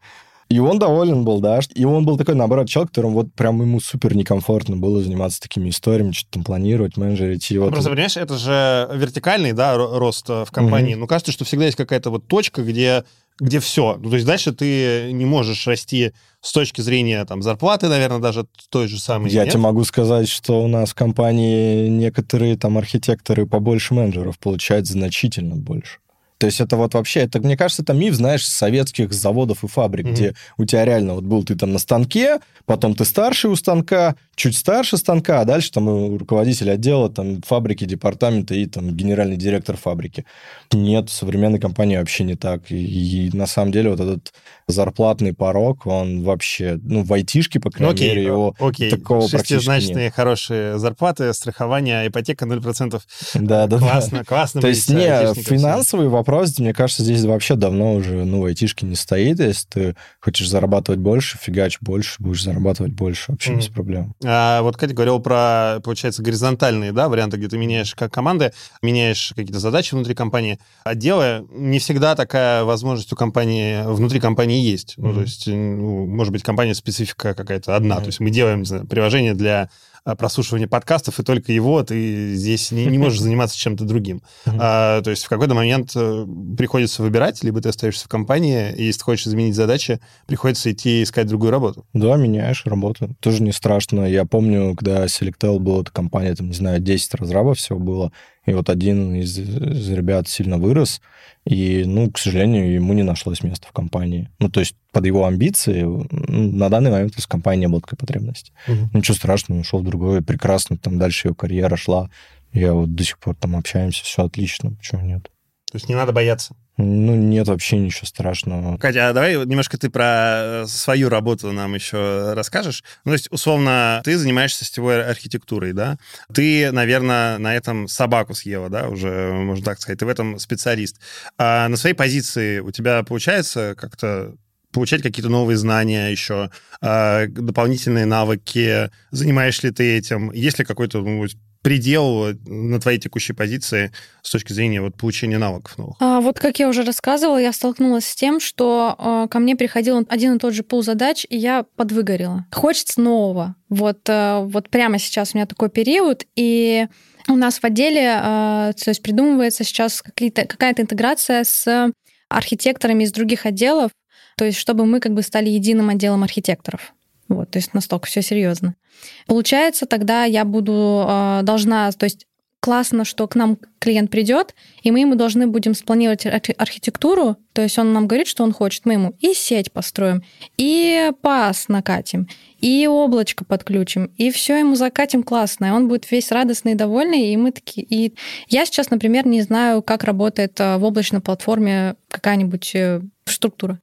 И он доволен был, да. И он был такой, наоборот, человек, которому вот прям ему супер некомфортно было заниматься такими историями, что-то там планировать, менеджерить. И вот... Просто, понимаешь, это же вертикальный, да, ро- рост э, в компании. Мгм. Ну, кажется, что всегда есть какая-то вот точка, где, где все. Ну, то есть дальше ты не можешь расти с точки зрения там зарплаты, наверное, даже той же самой. Я нет? тебе могу сказать, что у нас в компании некоторые там архитекторы побольше менеджеров получают значительно больше. То есть это вот вообще, это, мне кажется, это миф, знаешь, советских заводов и фабрик, Мгм. где у тебя реально вот был ты там на станке, потом ты старший у станка, чуть старше станка, а дальше там э, руководитель отдела, там фабрики, департамента и там генеральный директор фабрики. Нет, в современной компании вообще не так. И, и на самом деле вот этот зарплатный порог, он вообще, ну, в айтишке, по Ну, крайней окей, мере, его окей. такого Шестизначные хорошие зарплаты, страхование, ипотека 0%. Да, да, да. Классно, классно. То есть, не, финансовый вопрос, мне кажется, здесь вообще давно уже, ну, в айтишке не стоит. Если ты хочешь зарабатывать больше, фигач больше, будешь зарабатывать больше, вообще Мгм. без проблем. А, вот Катя говорил про, получается, горизонтальные да, варианты, где ты меняешь как команды, меняешь какие-то задачи внутри компании. Отделы не всегда такая возможность у компании, внутри компании есть. Ну, Мгм. то есть, ну, может быть, компания специфика какая-то одна. Мгм. То есть мы делаем, не знаю, приложение для а, прослушивания подкастов, и только его ты здесь не, не можешь заниматься чем-то другим. А, то есть в какой-то момент э, приходится выбирать, либо ты остаешься в компании, и если ты хочешь изменить задачи, приходится идти искать другую работу. Да, меняешь работу. Тоже не страшно. Я помню, когда Selectel была эта компания, там, не знаю, 10 разрабов всего было, и вот один из, из ребят сильно вырос, и, ну, к сожалению, ему не нашлось места в компании. Ну, то есть под его амбиции ну, на данный момент в компании не было такой потребности. Мгм. Ничего страшного, ушел в другое, прекрасно, там дальше его карьера шла. Я вот до сих пор там общаемся, все отлично, почему нет? То есть не надо бояться. Ну, нет вообще ничего страшного. Катя, а давай немножко ты про э, свою работу нам еще расскажешь. Ну, то есть, условно, ты занимаешься сетевой архитектурой, да? Ты, наверное, на этом собаку съела, да, уже, можно так сказать. Ты в этом специалист. А на своей позиции у тебя получается как-то получать какие-то новые знания еще, а, дополнительные навыки? Занимаешь ли ты этим? Есть ли какой-то ну, предел на твоей текущей позиции с точки зрения вот, получения навыков новых? А, вот как я уже рассказывала, я столкнулась с тем, что э, ко мне приходил один и тот же пул задач, и я подвыгорела. Хочется нового. Вот, э, вот прямо сейчас у меня такой период, и у нас в отделе э, то есть придумывается сейчас какая-то интеграция с архитекторами из других отделов, то есть чтобы мы как бы стали единым отделом архитекторов. Вот, то есть настолько все серьезно. Получается, тогда я буду э, должна, то есть классно, что к нам клиент придет, и мы ему должны будем спланировать архи- архитектуру, то есть он нам говорит, что он хочет, мы ему и сеть построим, и пас накатим, и облачко подключим, и все ему закатим классно, и он будет весь радостный и довольный, и мы такие... И я сейчас, например, не знаю, как работает э, в облачной платформе какая-нибудь э, структура.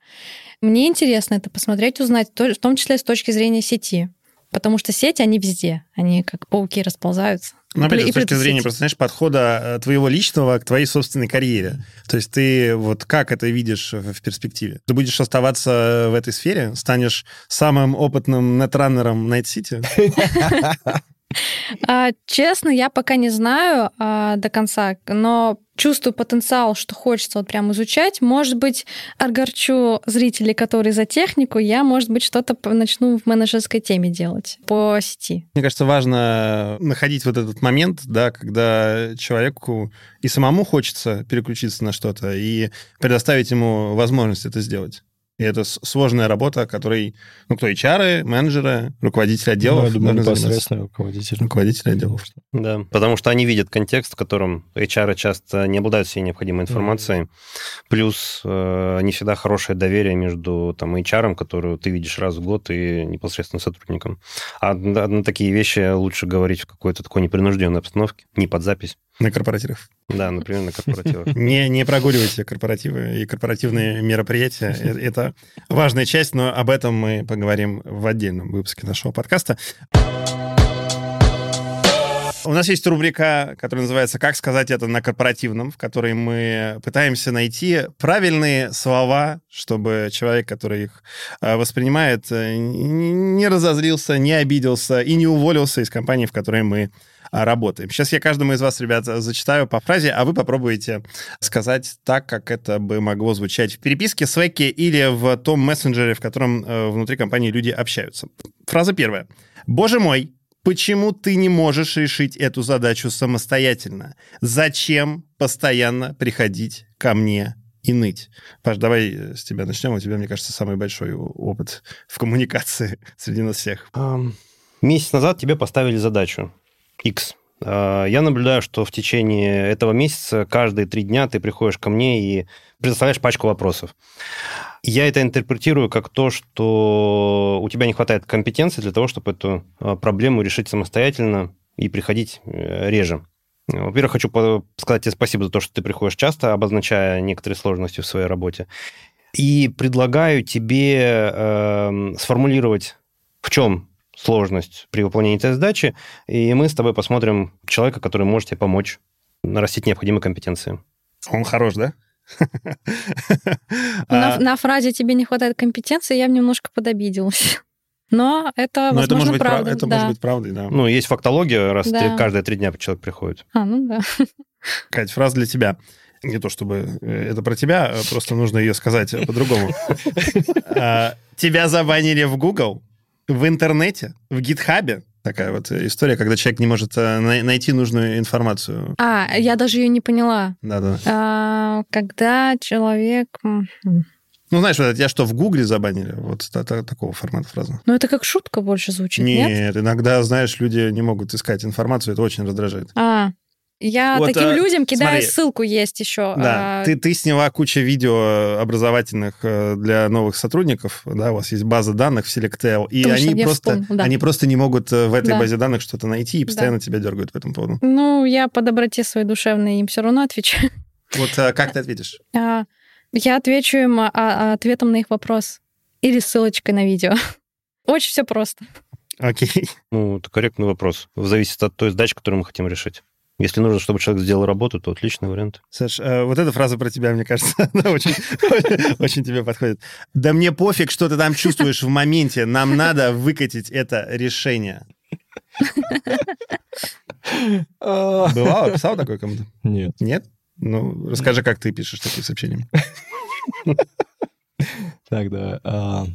Мне интересно это посмотреть, узнать, то- в том числе с точки зрения сети. Потому что сети, они везде. Они как пауки расползаются. Ну, опять же, И с точки зрения, просто, знаешь, подхода э, твоего личного к твоей собственной карьере. То есть ты вот как это видишь в перспективе? Ты будешь оставаться в этой сфере? Станешь самым опытным нетраннером? А, честно, я пока не знаю а, до конца, но чувствую потенциал, что хочется вот прям изучать. Может быть, огорчу зрителей, которые за технику, я, может быть, что-то начну в менеджерской теме делать по сети. Мне кажется, важно находить вот этот момент, да, когда человеку и самому хочется переключиться на что-то, и предоставить ему возможность это сделать. И это сложная работа, которой, ну, кто, HR, менеджеры, руководители Ну, отделов. я думаю, непосредственно руководитель. Руководители отделов. Да, потому что они видят контекст, в котором HR часто не обладают всей необходимой информацией. Плюс э, не всегда хорошее доверие между там, HR, которую ты видишь раз в год, и непосредственно сотрудником. А на, на такие вещи лучше говорить в какой-то такой непринужденной обстановке, не под запись. На корпоративах. Да, например, на корпоративах. Не, не прогуливайте корпоративы и корпоративные мероприятия. Э- Это важная часть, но об этом мы поговорим в отдельном выпуске нашего подкаста. У нас есть рубрика, которая называется «Как сказать это на корпоративном», в которой мы пытаемся найти правильные слова, чтобы человек, который их э, воспринимает, э, не разозлился, не обиделся и не уволился из компании, в которой мы а, работаем. Сейчас я каждому из вас, ребят, зачитаю по фразе, а вы попробуете сказать так, как это бы могло звучать в переписке, Slack или в том мессенджере, в котором э, внутри компании люди общаются. Фраза первая. «Боже мой, почему ты не можешь решить эту задачу самостоятельно? Зачем постоянно приходить ко мне и ныть?» Паш, давай э, с тебя начнем. У тебя, мне кажется, самый большой опыт в коммуникации среди нас всех. Месяц назад тебе поставили задачу X. А, Я наблюдаю, что в течение этого месяца каждые три дня ты приходишь ко мне и предоставляешь пачку вопросов. Я это интерпретирую как то, что у тебя не хватает компетенции для того, чтобы эту а, проблему решить самостоятельно и приходить э, реже. Во-первых, хочу сказать тебе спасибо за то, что ты приходишь часто, обозначая некоторые сложности в своей работе. И предлагаю тебе эм, сформулировать, в чем сложность при выполнении этой задачи, и мы с тобой посмотрим человека, который может тебе помочь нарастить необходимые компетенции. Он хорош, да? На, А, на фразе «тебе не хватает компетенции» я бы немножко подобиделась. Но это, Но это возможно, может быть, прав- правда. это да. может быть правдой, да. Ну, есть фактология, раз Да. ты- каждые три дня человек приходит. А, ну да. Кать, фраза для тебя. Не то чтобы э, это про тебя, а просто нужно ее сказать по-другому. А, Тебя забанили в Google, в интернете, в гитхабе. Такая вот история, когда человек не может э, най- найти нужную информацию. А, я даже ее не поняла. Да-да. А, когда человек... м, м. Ну, знаешь, вот тебя что, в Гугле забанили? Вот та- та- такого формата фразы. Ну, это как шутка больше звучит, нет? Нет, иногда, знаешь, люди не могут искать информацию, это очень раздражает. А, я Вот, таким а, людям кидаю смотри. ссылку, есть еще. Да, а, ты, ты сняла кучу видео образовательных э, для новых сотрудников, да, у вас есть база данных в Selectel, и Точно, они просто, вспомнила, да. они просто не могут э, в этой Да. базе данных что-то найти и постоянно тебя дергают по этому поводу. Ну, я по доброте своей душевной им все равно отвечаю. Вот э, как ты ответишь? А, Я отвечу им а, а, ответом на их вопрос. Или ссылочкой на видео. Очень все просто. Окей. Ну, это корректный вопрос. Зависит от той задачи, которую мы хотим решить. Если нужно, чтобы человек сделал работу, то отличный вариант. Саш, э, вот эта фраза про тебя, мне кажется, она очень, очень тебе подходит. Да мне пофиг, что ты там чувствуешь в моменте. Нам надо выкатить это решение. Бывало? Писал такое кому-то? Нет. Нет? Ну, расскажи, как ты пишешь такие сообщения. Так, да.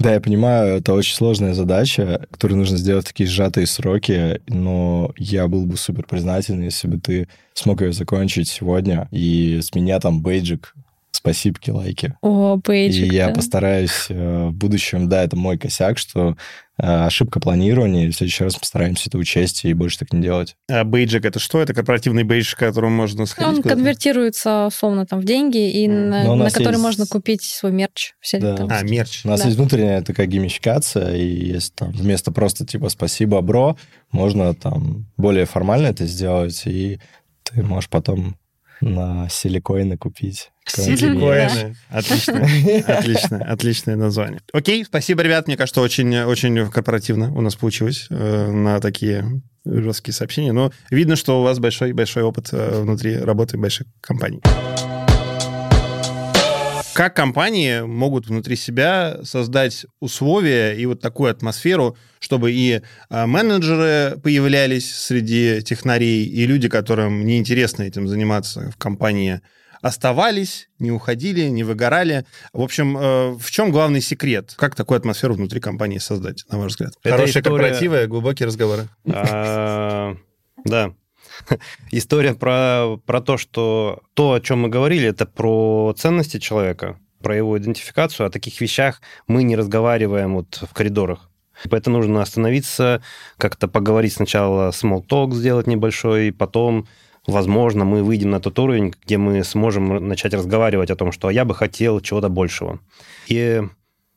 Да, я понимаю, это очень сложная задача, которую нужно сделать в такие сжатые сроки, но я был бы супер признателен, если бы ты смог ее закончить сегодня, и с меня там бейджик, спасибо, лайки. О, бейджик. и я да. постараюсь э, в будущем, да, это мой косяк, что э, ошибка планирования, и в следующий раз постараемся это учесть и больше так не делать. А бейджик это что? Это корпоративный бейдж, к которому можно сходить? Он куда-то? конвертируется, условно, там, в деньги, и Мгм. на, на который есть- можно купить свой мерч. Все Да. там. А, мерч. У нас Да. есть внутренняя такая геймификация, и есть там вместо просто типа «спасибо, бро», можно там более формально это сделать, и ты можешь потом на силикоины купить. Силикоины. Отлично. Отлично. Отличное название. Окей, спасибо, ребят. Мне кажется, очень, очень корпоративно у нас получилось э, на такие жесткие сообщения. Но видно, что у вас большой-большой опыт э, внутри работы больших компаний. Как компании могут внутри себя создать условия и вот такую атмосферу, чтобы и а, менеджеры появлялись среди технарей, и люди, которым неинтересно этим заниматься в компании, оставались, не уходили, не выгорали. В общем, э, в чем главный секрет? Как такую атмосферу внутри компании создать, на ваш взгляд? Это Хорошие история- корпоративы, глубокие разговоры. А, Да. История про, про то, что то, о чем мы говорили, это про ценности человека, про его идентификацию. О таких вещах мы не разговариваем вот в коридорах. Поэтому нужно остановиться, как-то поговорить сначала, small talk сделать небольшой, потом возможно, мы выйдем на тот уровень, где мы сможем начать разговаривать о том, что я бы хотел чего-то большего. И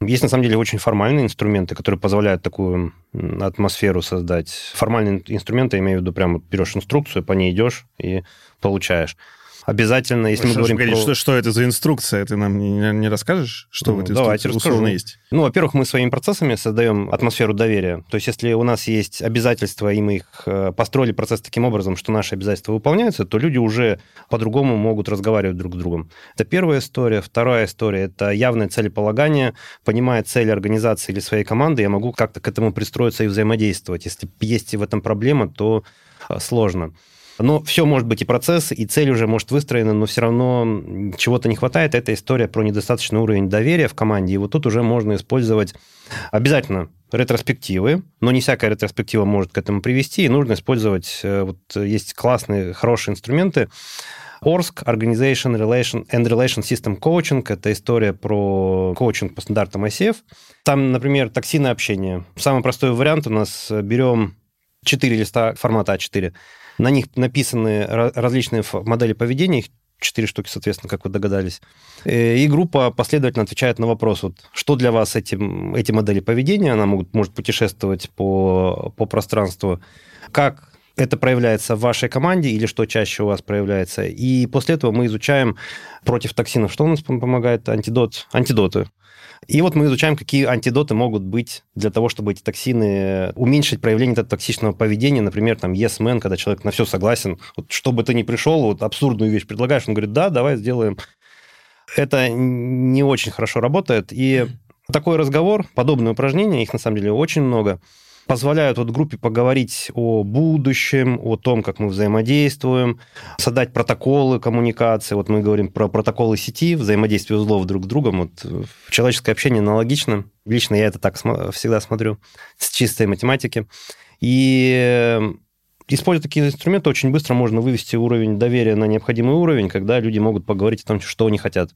есть, на самом деле, очень формальные инструменты, которые позволяют такую атмосферу создать. Формальные инструменты, я имею в виду, прямо берешь инструкцию, по ней идешь и получаешь. Обязательно, если мы говорим погоди, про... что, что это за инструкция? Ты нам не, не расскажешь, что Ну, в этой давайте инструкции условно есть? Ну, во-первых, мы своими процессами создаем атмосферу доверия. То есть, если у нас есть обязательства, и мы их э, построили процесс таким образом, что наши обязательства выполняются, то люди уже по-другому могут разговаривать друг с другом. Это первая история. Вторая история – это явное целеполагание. Понимая цель организации или своей команды, я могу как-то к этому пристроиться и взаимодействовать. Если есть в этом проблема, то э, сложно. Но все может быть и процесс, и цель уже может выстроена, но все равно чего-то не хватает. Это история про недостаточный уровень доверия в команде. И вот тут уже можно использовать обязательно ретроспективы, но не всякая ретроспектива может к этому привести, и нужно использовать, э, вот есть классные, хорошие инструменты, ORSC, Organization Relation and Relation System Coaching. Это история про коучинг по стандартам ICF. Там, например, токсины общения. Самый простой вариант у нас берем 4 листа формата А4, на них написаны различные модели поведения, их четыре штуки, соответственно, как вы догадались. Э, И группа последовательно отвечает на вопрос, вот, что для вас эти, эти модели поведения, она могут, может путешествовать по, по пространству, как это проявляется в вашей команде или что чаще у вас проявляется. И после этого мы изучаем против токсинов, что у нас пом- помогает, антидот, антидоты. И вот мы изучаем, какие антидоты могут быть для того, чтобы эти токсины уменьшить проявление этого токсичного поведения. Например, там yes man, когда человек на все согласен. Вот чтобы ты ни пришел, вот абсурдную вещь предлагаешь, он говорит, да, давай сделаем. Это не очень хорошо работает. И такой разговор, подобные упражнения, их на самом деле очень много, позволяют вот группе поговорить о будущем, о том, как мы взаимодействуем, создать протоколы коммуникации. Вот мы говорим про протоколы сети, взаимодействие узлов друг с другом. Вот в человеческое общение аналогично. Лично я это так всегда смотрю с чистой математики. И используя такие инструменты, очень быстро можно вывести уровень доверия на необходимый уровень, когда люди могут поговорить о том, что они хотят.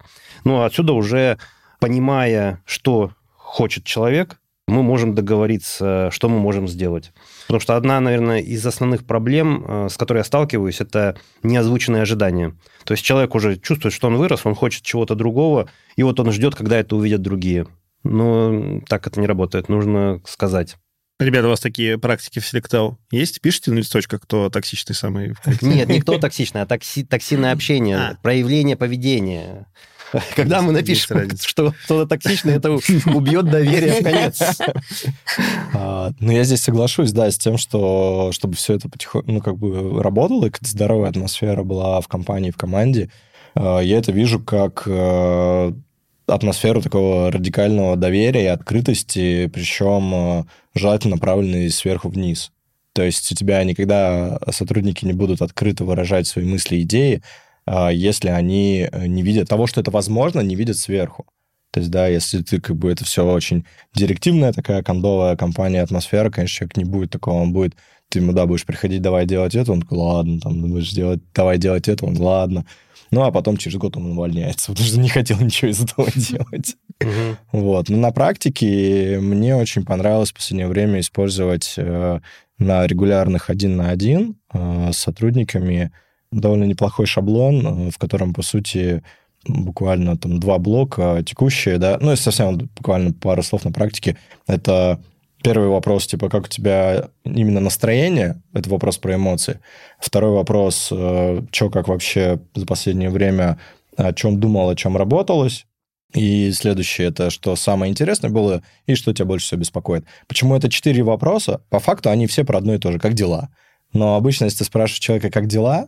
Ну, а отсюда уже, понимая, что хочет человек, мы можем договориться, что мы можем сделать. Потому что одна, наверное, из основных проблем, э, с которой я сталкиваюсь, это неозвученные ожидания. То есть человек уже чувствует, что он вырос, он хочет чего-то другого, и вот он ждет, когда это увидят другие. Но так это не работает, нужно сказать. Ребята, у вас такие практики в Селектау есть? Пишите на листочках, кто токсичный самый? Нет, не кто токсичный, а токси, токсинное общение, А. проявление поведения. Когда мы напишем, что кто-то токсичный, это убьет доверие в конец. А, Ну, я здесь соглашусь, да, с тем, что чтобы все это потихоньку, ну, как бы работало, и здоровая атмосфера была в компании, в команде, а, я это вижу как э, атмосферу такого радикального доверия и открытости, причем э, желательно направленной сверху вниз. То есть у тебя никогда сотрудники не будут открыто выражать свои мысли и идеи, если они э, не видят того, что это возможно, не видят сверху. То есть, да, если ты как бы это все очень директивная такая кондовая компания, атмосфера, конечно, человек не будет такого, он будет, ты ему, да, будешь приходить, давай делать это, он такой, ладно, там, будешь делать, давай делать это, он, ладно. Ну, а потом через год он увольняется, потому что не хотел ничего из этого делать. Вот. Но на практике мне очень понравилось в последнее время использовать э, на регулярных один на один э, с сотрудниками довольно неплохой шаблон, э, в котором, по сути, буквально там два блока текущие, да, ну, и совсем буквально пару слов на практике. Это первый вопрос, типа, как у тебя именно настроение, это вопрос про эмоции. Второй вопрос, что как вообще за последнее время, о чем думал, о чем работалось. И следующее, это что самое интересное было и что тебя больше всего беспокоит. Почему это четыре вопроса? По факту они все про одно и то же, как дела. Но обычно, если ты спрашиваешь человека, как дела,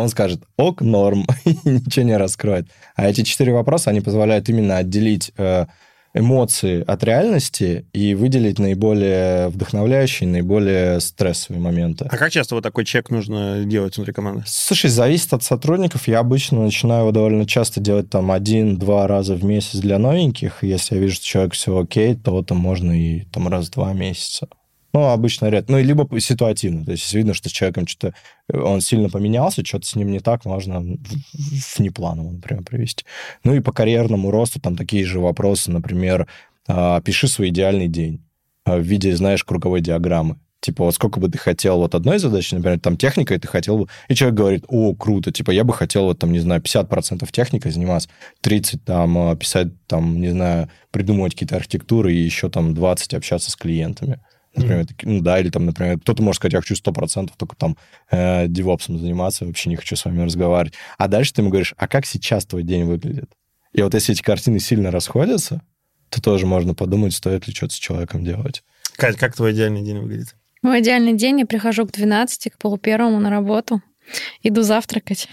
он скажет «ок, норм», и ничего не раскроет. А эти четыре вопроса, они позволяют именно отделить э, эмоции от реальности и выделить наиболее вдохновляющие, наиболее стрессовые моменты. А как часто вот такой чек нужно делать внутри команды? Слушай, зависит от сотрудников. Я обычно начинаю его довольно часто делать там один-два раза в месяц для новеньких. Если я вижу, что человек все окей, то там можно и там раз в два месяца. Ну, обычно редко. Ну, либо ситуативно. То есть, видно, что с человеком что-то... Он сильно поменялся, что-то с ним не так, можно в внепланово, например, привести. Ну, и по карьерному росту там такие же вопросы, например, а, пиши свой идеальный день а, в виде, знаешь, круговой диаграммы. Типа, вот сколько бы ты хотел вот одной задачи, например, там техника, и ты хотел бы... И человек говорит, о, круто, типа, я бы хотел вот там, не знаю, 50% техникой заниматься, 30 там а, писать, там, не знаю, придумывать какие-то архитектуры и еще там 20 общаться с клиентами. Например, mm-hmm. ну да, или там, например, кто-то может сказать, я хочу 100% только там э, девопсом заниматься, вообще не хочу с вами разговаривать. А дальше ты ему говоришь, а как сейчас твой день выглядит? И вот если эти картины сильно расходятся, то тоже можно подумать, стоит ли что-то с человеком делать. Кать, как твой идеальный день выглядит? Мой идеальный день, я прихожу к 12, к полупервому на работу, иду завтракать.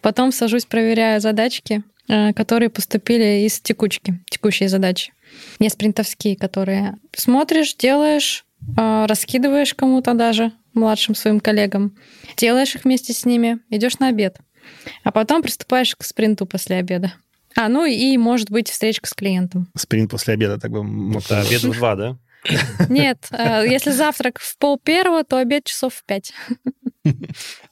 Потом сажусь, проверяю задачки, э, которые поступили из текучки, текущие задачи не спринтовские, которые смотришь, делаешь, а, раскидываешь кому-то даже, младшим своим коллегам, делаешь их вместе с ними, идешь на обед. А потом приступаешь к спринту после обеда. А, ну и, может быть, встречка с клиентом. Спринт после обеда, так бы... Обед в два, да? Нет, а, если завтрак в пол первого, то обед часов в пять.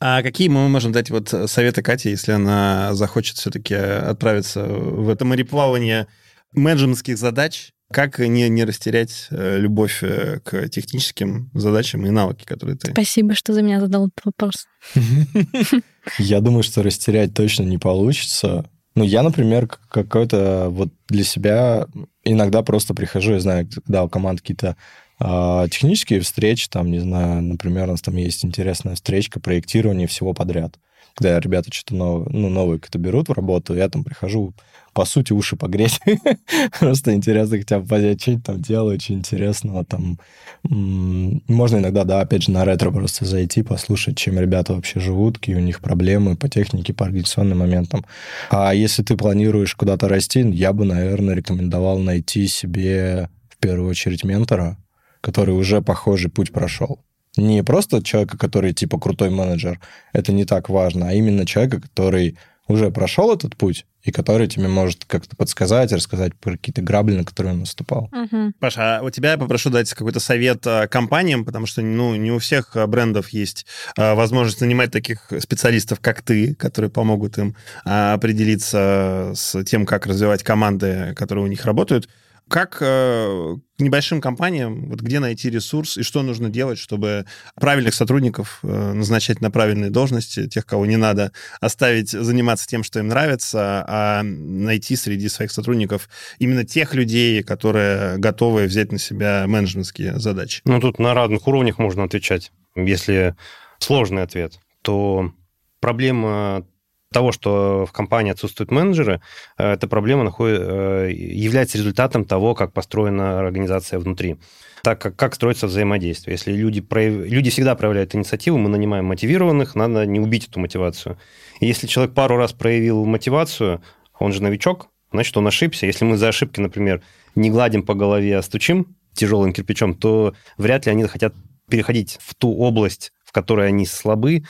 А какие мы можем дать вот советы Кате, если она захочет все-таки отправиться в это мореплавание менеджментских задач, как не, не растерять э, любовь э, к техническим задачам и навыки, которые ты... Спасибо, что за меня задал этот вопрос. Я думаю, что растерять точно не получится. Ну, я, например, какой-то вот для себя иногда просто прихожу, я знаю, когда у команд какие-то э, технические встречи, там, не знаю, например, у нас там есть интересная встречка проектирования всего подряд. Когда ребята что-то новое, ну, новое как-то берут в работу, я там прихожу, по сути, уши погреть. Просто интересно хотя бы понять, что там делают, что интересного там. Можно иногда, да, опять же, на ретро просто зайти, послушать, чем ребята вообще живут, какие у них проблемы по технике, по организационным моментам. А если ты планируешь куда-то расти, я бы, наверное, рекомендовал найти себе в первую очередь ментора, который уже похожий путь прошел. Не просто человека, который типа крутой менеджер, это не так важно, а именно человека, который уже прошел этот путь, и который тебе может как-то подсказать, рассказать про какие-то грабли, на которые он наступал. Угу. Паша, а у тебя я попрошу дать какой-то совет а, компаниям, потому что ну, не у всех а, брендов есть возможность нанимать таких специалистов, как ты, которые помогут им определиться с тем, как развивать команды, которые у них работают. Как э, небольшим компаниям, вот где найти ресурс и что нужно делать, чтобы правильных сотрудников э, назначать на правильные должности, тех, кого не надо, оставить заниматься тем, что им нравится, а найти среди своих сотрудников именно тех людей, которые готовы взять на себя менеджментские задачи? Ну, тут на разных уровнях можно отвечать. Если сложный ответ, то проблема того, что в компании отсутствуют менеджеры, э, эта проблема находит, э, является результатом того, как построена организация внутри. Так как, как строится взаимодействие. Если люди, прояв... люди всегда проявляют инициативу, мы нанимаем мотивированных, надо не убить эту мотивацию. И если человек пару раз проявил мотивацию, он же новичок, значит, он ошибся. Если мы за ошибки, например, не гладим по голове, а стучим тяжелым кирпичом, то вряд ли они хотят переходить в ту область, в которой они слабы,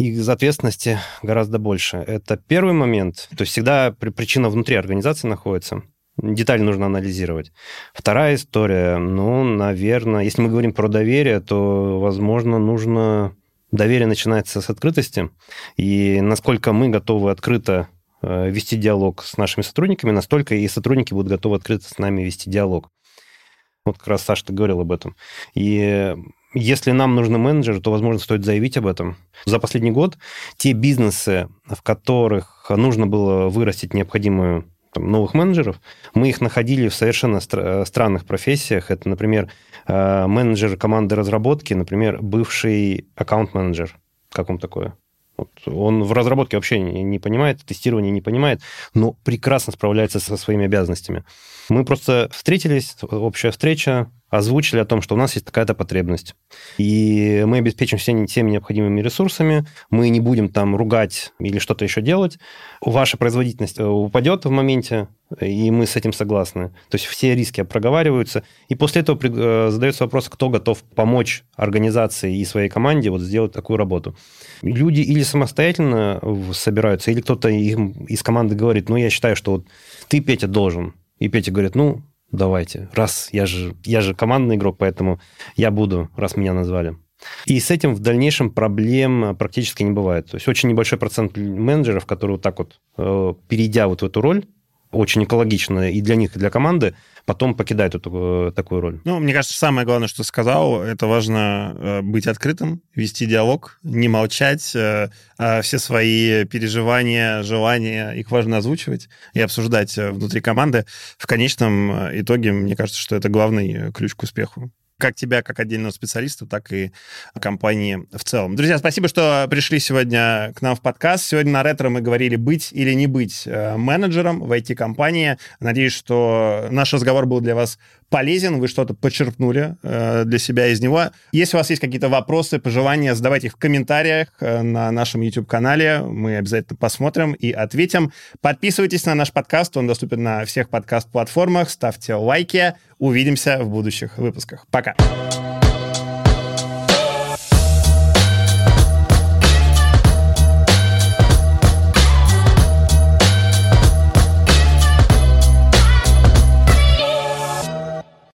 их ответственности гораздо больше. Это первый момент. То есть всегда причина внутри организации находится. Деталь нужно анализировать. Вторая история, ну, наверное, если мы говорим про доверие, то, возможно, нужно... Доверие начинается с открытости, и насколько мы готовы открыто э, вести диалог с нашими сотрудниками, настолько и сотрудники будут готовы открыто с нами вести диалог. Вот как раз Саша, ты говорил об этом. И если нам нужны менеджеры, то, возможно, стоит заявить об этом. За последний год те бизнесы, в которых нужно было вырастить необходимую там, новых менеджеров, мы их находили в совершенно стра- странных профессиях. Это, например, э, менеджер команды разработки, например, бывший аккаунт-менеджер. Как вам такое? Вот он в разработке вообще не, не понимает, тестирование не понимает, но прекрасно справляется со своими обязанностями. Мы просто встретились, общая встреча, озвучили о том, что у нас есть такая-то потребность. И мы обеспечим всеми, всеми необходимыми ресурсами, мы не будем там ругать или что-то еще делать. Ваша производительность э, упадет в моменте, и мы с этим согласны. То есть все риски проговариваются. И после этого э, задается вопрос, кто готов помочь организации и своей команде вот сделать такую работу. Люди или самостоятельно собираются, или кто-то из команды говорит, ну, я считаю, что вот ты, Петя, должен. И Петя говорит, ну, давайте. Раз я же, я же командный игрок, поэтому я буду, раз меня назвали. И с этим в дальнейшем проблем практически не бывает. То есть очень небольшой процент менеджеров, которые вот так вот, э, перейдя вот в эту роль, очень экологично и для них, и для команды, потом покидают эту э, такую роль. Ну, мне кажется, самое главное, что сказал, это важно э, быть открытым, вести диалог, не молчать, а все свои переживания, желания, их важно озвучивать и обсуждать внутри команды. В конечном итоге, мне кажется, что это главный ключ к успеху как тебя, как отдельного специалиста, так и компании в целом. Друзья, спасибо, что пришли сегодня к нам в подкаст. Сегодня на ретро мы говорили быть или не быть э, менеджером в IT-компании. Надеюсь, что наш разговор был для вас полезен, вы что-то почерпнули э, для себя из него. Если у вас есть какие-то вопросы, пожелания, задавайте их в комментариях э, на нашем YouTube-канале. Мы обязательно посмотрим и ответим. Подписывайтесь на наш подкаст, он доступен на всех подкаст-платформах. Ставьте лайки. Увидимся в будущих выпусках. Пока.